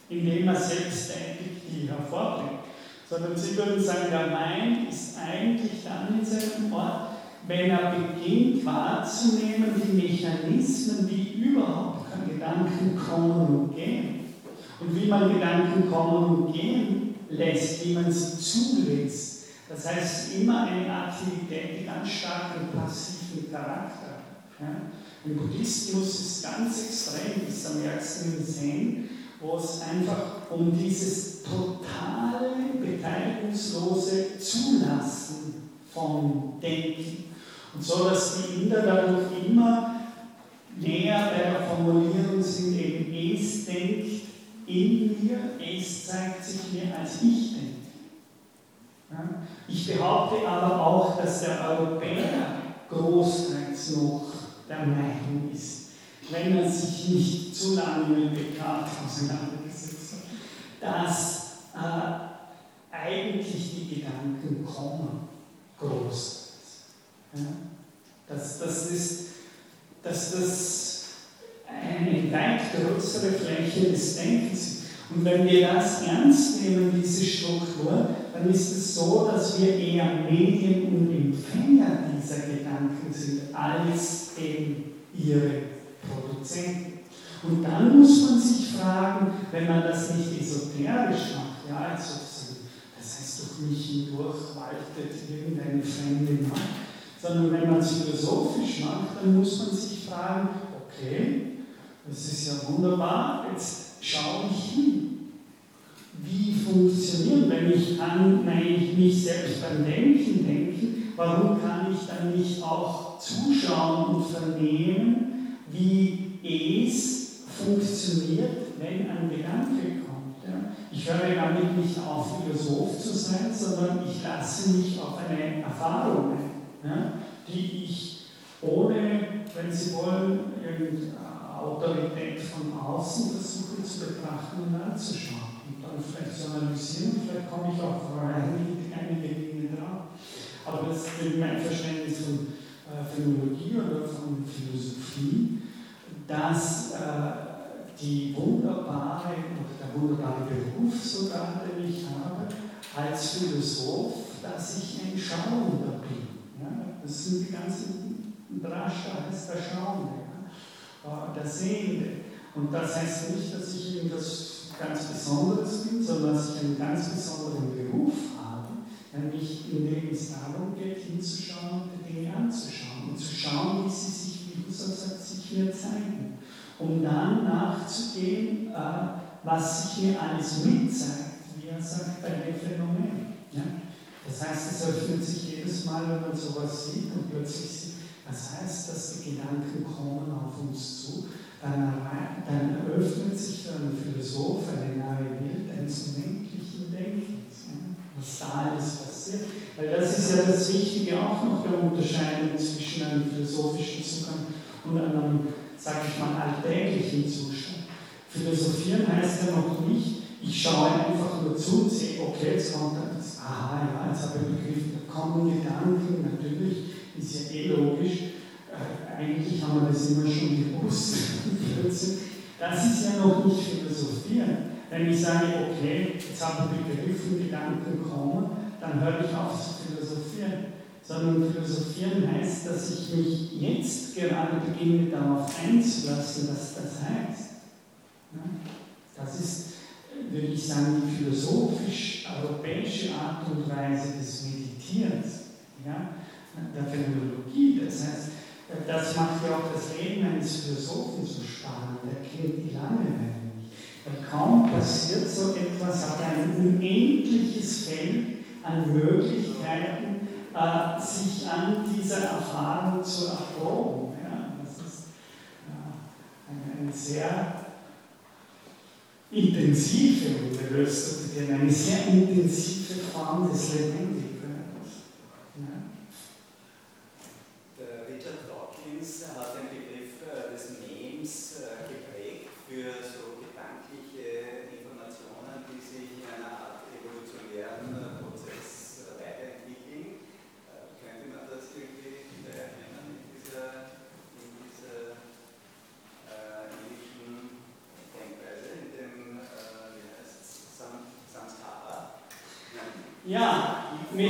indem er selbsttätig die hervorbringt. Sondern sie würden sagen, der Mind ist eigentlich dann in seinem Ort, wenn er beginnt wahrzunehmen, die Mechanismen, wie überhaupt Gedanken kommen und gehen. Und wie man Gedanken kommen und gehen lässt, wie man sie zulässt. Das heißt, immer eine Aktivität, die ganz stark einen passiven Charakter. Ja? Im Buddhismus ist ganz extrem, das am im Zen, wo es einfach um dieses totale, beteiligungslose Zulassen von Denken und so, dass die Inder dadurch immer näher bei der Formulierung sind, eben es denkt in mir, es zeigt sich mir, als ich? Ich behaupte aber auch, dass der Europäer großteils noch der Meinung ist, wenn er sich nicht zu lange mit Descartes auseinandergesetzt hat, dass äh, eigentlich die Gedanken kommen groß ja? Dass, das ist, dass das eine weit größere Fläche des Denkens ist. Und wenn wir das ernst nehmen, diese Struktur, dann ist es so, dass wir eher Medien und Empfänger dieser Gedanken sind, als eben ihre Produzenten. Und dann muss man sich fragen, wenn man das nicht esoterisch macht, ja, also das heißt, durch mich hindurch waltet irgendeine fremde Macht, sondern wenn man es philosophisch macht, dann muss man sich fragen, okay, das ist ja wunderbar, jetzt schaue ich hin. Wie funktioniert, wenn ich ich mich selbst beim Denken denken, warum kann ich dann nicht auch zuschauen und vernehmen, wie es funktioniert, wenn ein Gedanke kommt. Ja? Ich höre damit nicht auf, Philosoph zu sein, sondern ich lasse mich auf eine Erfahrung ein ja, die ich ohne, wenn Sie wollen, irgendeine Autorität von außen versuche zu betrachten und anzuschauen und dann vielleicht zu analysieren. Vielleicht komme ich auch auf einige Dinge drauf. Aber das ist mein Verständnis von äh, Phänologie oder von Philosophie, dass äh, die wunderbare oder der wunderbare Beruf sogar, den ich habe, als Philosoph, dass ich ein Schauender bin. Ja? Das sind die ganzen Drascha, heißt der Schauende? Der Sehende. Und das heißt nicht, dass ich irgendwas ganz Besonderes bin, sondern dass ich einen ganz besonderen Beruf habe, nämlich in dem es darum geht, hinzuschauen und die Dinge anzuschauen und zu schauen, wie sie sich, wie Husserl sagt, sich mir zeigen, um dann nachzugehen, äh, was sich mir alles mitzeigt, wie er sagt, bei dem Phänomen. Das heißt, es öffnet sich jedes Mal, wenn man sowas sieht und plötzlich sieht, das heißt, dass die Gedanken kommen auf uns zu, dann, dann eröffnet sich für einen Philosoph eine neue Welt eines unendlichen Denkens, was da alles passiert. Weil das ist ja das Wichtige auch noch der Unterscheidung zwischen einem philosophischen Zugang und einem, sage ich mal, alltäglichen Zustand. Philosophieren heißt ja noch nicht, ich schaue einfach nur zu und sehe, okay, jetzt kommt das, aha, ja, jetzt habe ich begriffen, da kommen Gedanken, natürlich, ist ja eh logisch, äh, eigentlich haben wir das immer schon gewusst. das ist ja noch nicht Philosophieren. Wenn ich sage, okay, jetzt habe ich begriffen, Gedanken kommen, dann höre ich auf zu philosophieren. Sondern philosophieren heißt, dass ich mich jetzt gerade beginne, darauf einzulassen, was das heißt. Das ist, würde ich sagen, die philosophisch-europäische Art und Weise des Meditierens, ja, der Phänomenologie. Das heißt, das macht ja auch das Leben eines Philosophen so spannend. Er kennt die Langeweile nicht. Weil kaum passiert so etwas, hat er ein unendliches Feld an Möglichkeiten, äh, sich an dieser Erfahrung zu erproben. Ja, das ist äh, eine, eine, sehr intensive, und eine sehr intensive Form des Lebendigen.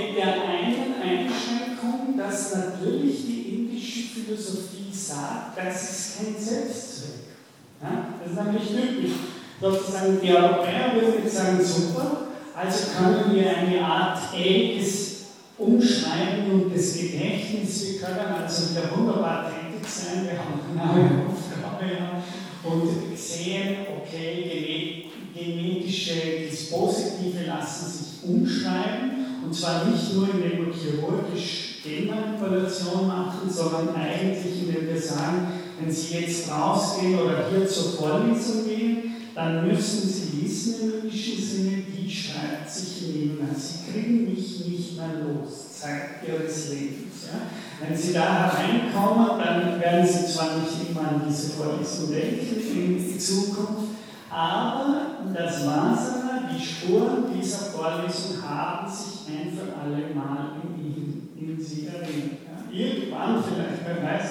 Mit der einen Einschränkung, dass natürlich die indische Philosophie sagt, das ist kein Selbstzweck. Ja, das ist nämlich typisch. Sozusagen die Europäer würden sagen, super, also können wir eine Art ähnliches Umschreiben und das Gedächtnis, wir können also wieder wunderbar tätig sein, wir haben genau eine Aufgabe ja, und sehen, okay, genetische Dispositive lassen sich umschreiben, und zwar nicht nur, indem wir chirurgisch Genmanipulation machen, sondern eigentlich, indem wir sagen, wenn Sie jetzt rausgehen oder hier zur Vorlesung gehen, dann müssen Sie wissen im indischen Sinne, wie schreibt sich Ihnen. Sie kriegen mich nicht mehr los, Zeit Ihres Lebens. Ja? Wenn Sie da hereinkommen, dann werden Sie zwar nicht immer an diese Vorlesung denken in die Zukunft, aber das Wasser, die Spuren dieser Vorlesung haben sich ein für alle Mal in, in, in sie erinnert. Ja, irgendwann vielleicht, wer weiß,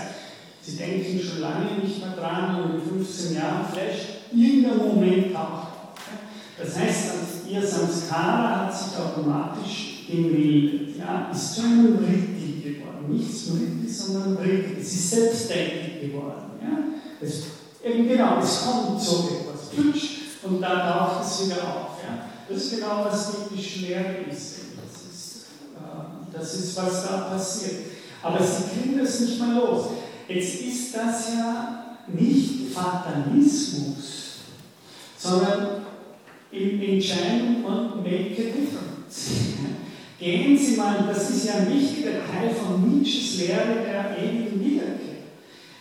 Sie denken schon lange nicht mehr dran und in 15 Jahren vielleicht irgendein Moment auf. Das heißt, Ihr Samskara hat sich automatisch gemeldet, ja, ist zu einem Vritti geworden. Nicht Smriti, sondern Vritti. Es ist selbstständig geworden. Ja. Es, eben genau, es kommt so etwas plutsch, und dann taucht es wieder auf. Das ist genau, was die Lehre ist. Das ist, äh, das ist, was da passiert. Aber sie kriegen das nicht mehr los. Jetzt ist das ja nicht Fatalismus, sondern in Entscheidung und make a difference. Gehen Sie mal, das ist ja ein wichtiger Teil von Nietzsches Lehre der ewigen Wiederkehr.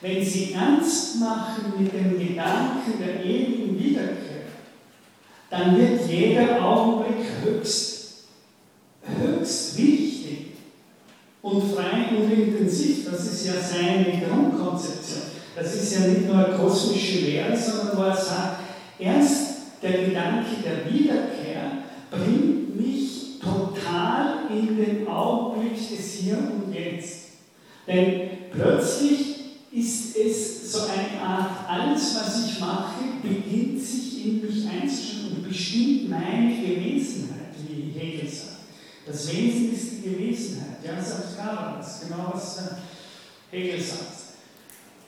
Wenn Sie ernst machen mit dem Gedanken der ewigen Wiederkehr, dann wird jeder Augenblick höchst, höchst wichtig und frei und intensiv. Das ist ja seine Grundkonzeption. Das ist ja nicht nur eine kosmische Lehre, sondern wo er sagt, erst der Gedanke der Wiederkehr bringt mich total in den Augenblick des Hier und Jetzt. Denn plötzlich ist es so eine Art, alles was ich mache, beginnt sich in mich einzustellen und bestimmt meine Gewesenheit, wie Hegel sagt. Das Wesen ist die Gewesenheit, ja, sagt Garadas, genau was Hegel sagt.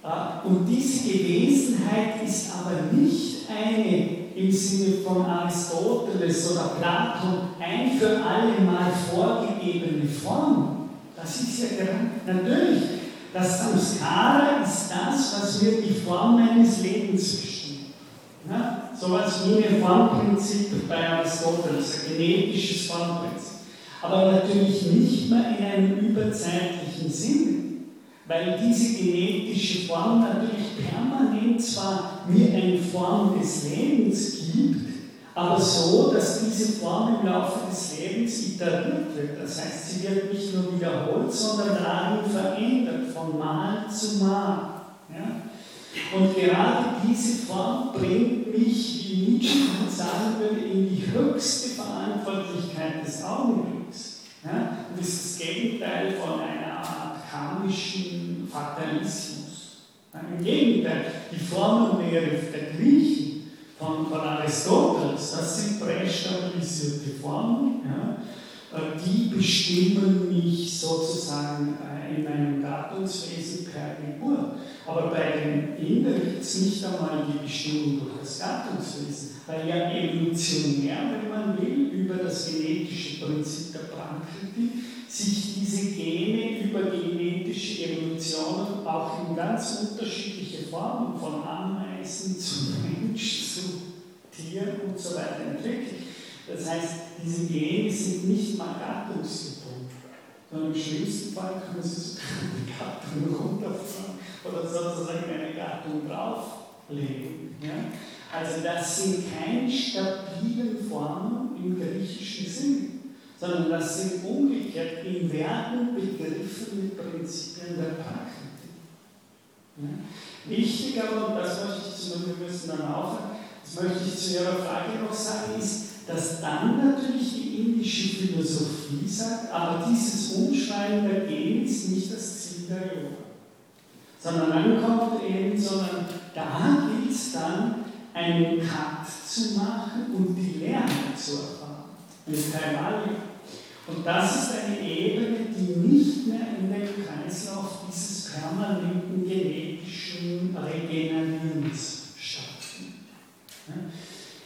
Äh, und diese Gewesenheit ist aber nicht eine im Sinne von Aristoteles oder Platon ein für alle Mal vorgegebene Form. Das ist ja gerade, natürlich, das Samskara ist das, was mir die Form meines Lebens bestimmt. Ja? So etwas wie ein Formprinzip bei Aristoteles, ein genetisches Formprinzip. Aber natürlich nicht mehr in einem überzeitlichen Sinne weil diese genetische Form natürlich permanent zwar mir eine Form des Lebens gibt, aber so, dass diese Form im Laufe des Lebens iteriert wird. Das heißt, sie wird nicht nur wiederholt, sondern darin verändert, von Mal zu Mal. Ja? Und gerade diese Form bringt mich, wie Nietzsche sagen würde, in die höchste Verantwortlichkeit des Augenblicks. Ja? Und das ist das Gegenteil von einer Art karmischen Fatalismus. Im Gegenteil, die Formenlehre der Griechen von, von Aristoteles, das sind prästabilisierte Formen, ja, äh, die bestimmen mich sozusagen äh, in meinem Gattungswesen per Geburt. Aber bei den Indern gibt es nicht einmal die Bestimmung durch das Gattungswesen, weil ja evolutionär, wenn man will, über das genetische Prinzip der Prakriti sich diese Gene über genetische Evolution auch in ganz unterschiedliche Formen, von Ameisen zu Mensch, zu Tieren und so weiter entwickelt. Das heißt, diese Gene sind nicht mal gattungsgebunden, sondern im schlimmsten Fall können sie sogar eine Gattung runterfahren oder sozusagen eine Gattung drauflegen. Ja? Also das sind keine stabilen Formen im griechischen Sinn sondern das sind umgekehrt in Werten begriffen mit Prinzipien der Praxis. Ja? Wichtig aber, und das möchte ich zu wir müssen dann aufhören, das möchte ich zu Ihrer Frage noch sagen, ist, dass dann natürlich die indische Philosophie sagt, aber dieses Umschreiben der Gene ist nicht das Ziel der Yoga. Sondern dann kommt eben, sondern da gilt es dann, einen Cut zu machen und die Lehre zu erfahren. Mit Kaivalya. Und das ist eine Ebene, die nicht mehr in dem Kreislauf dieses permanenten genetischen Regenerierens stattfindet.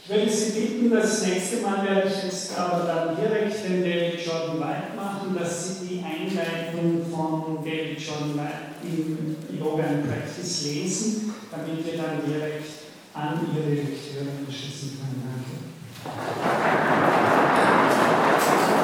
Ich würde Sie bitten, das nächste Mal werde ich jetzt aber dann direkt den David Jordan White machen, dass Sie die Einleitung von David Jordan White im And Practice lesen, damit wir dann direkt an Ihre Lektüre anschließen können. Danke.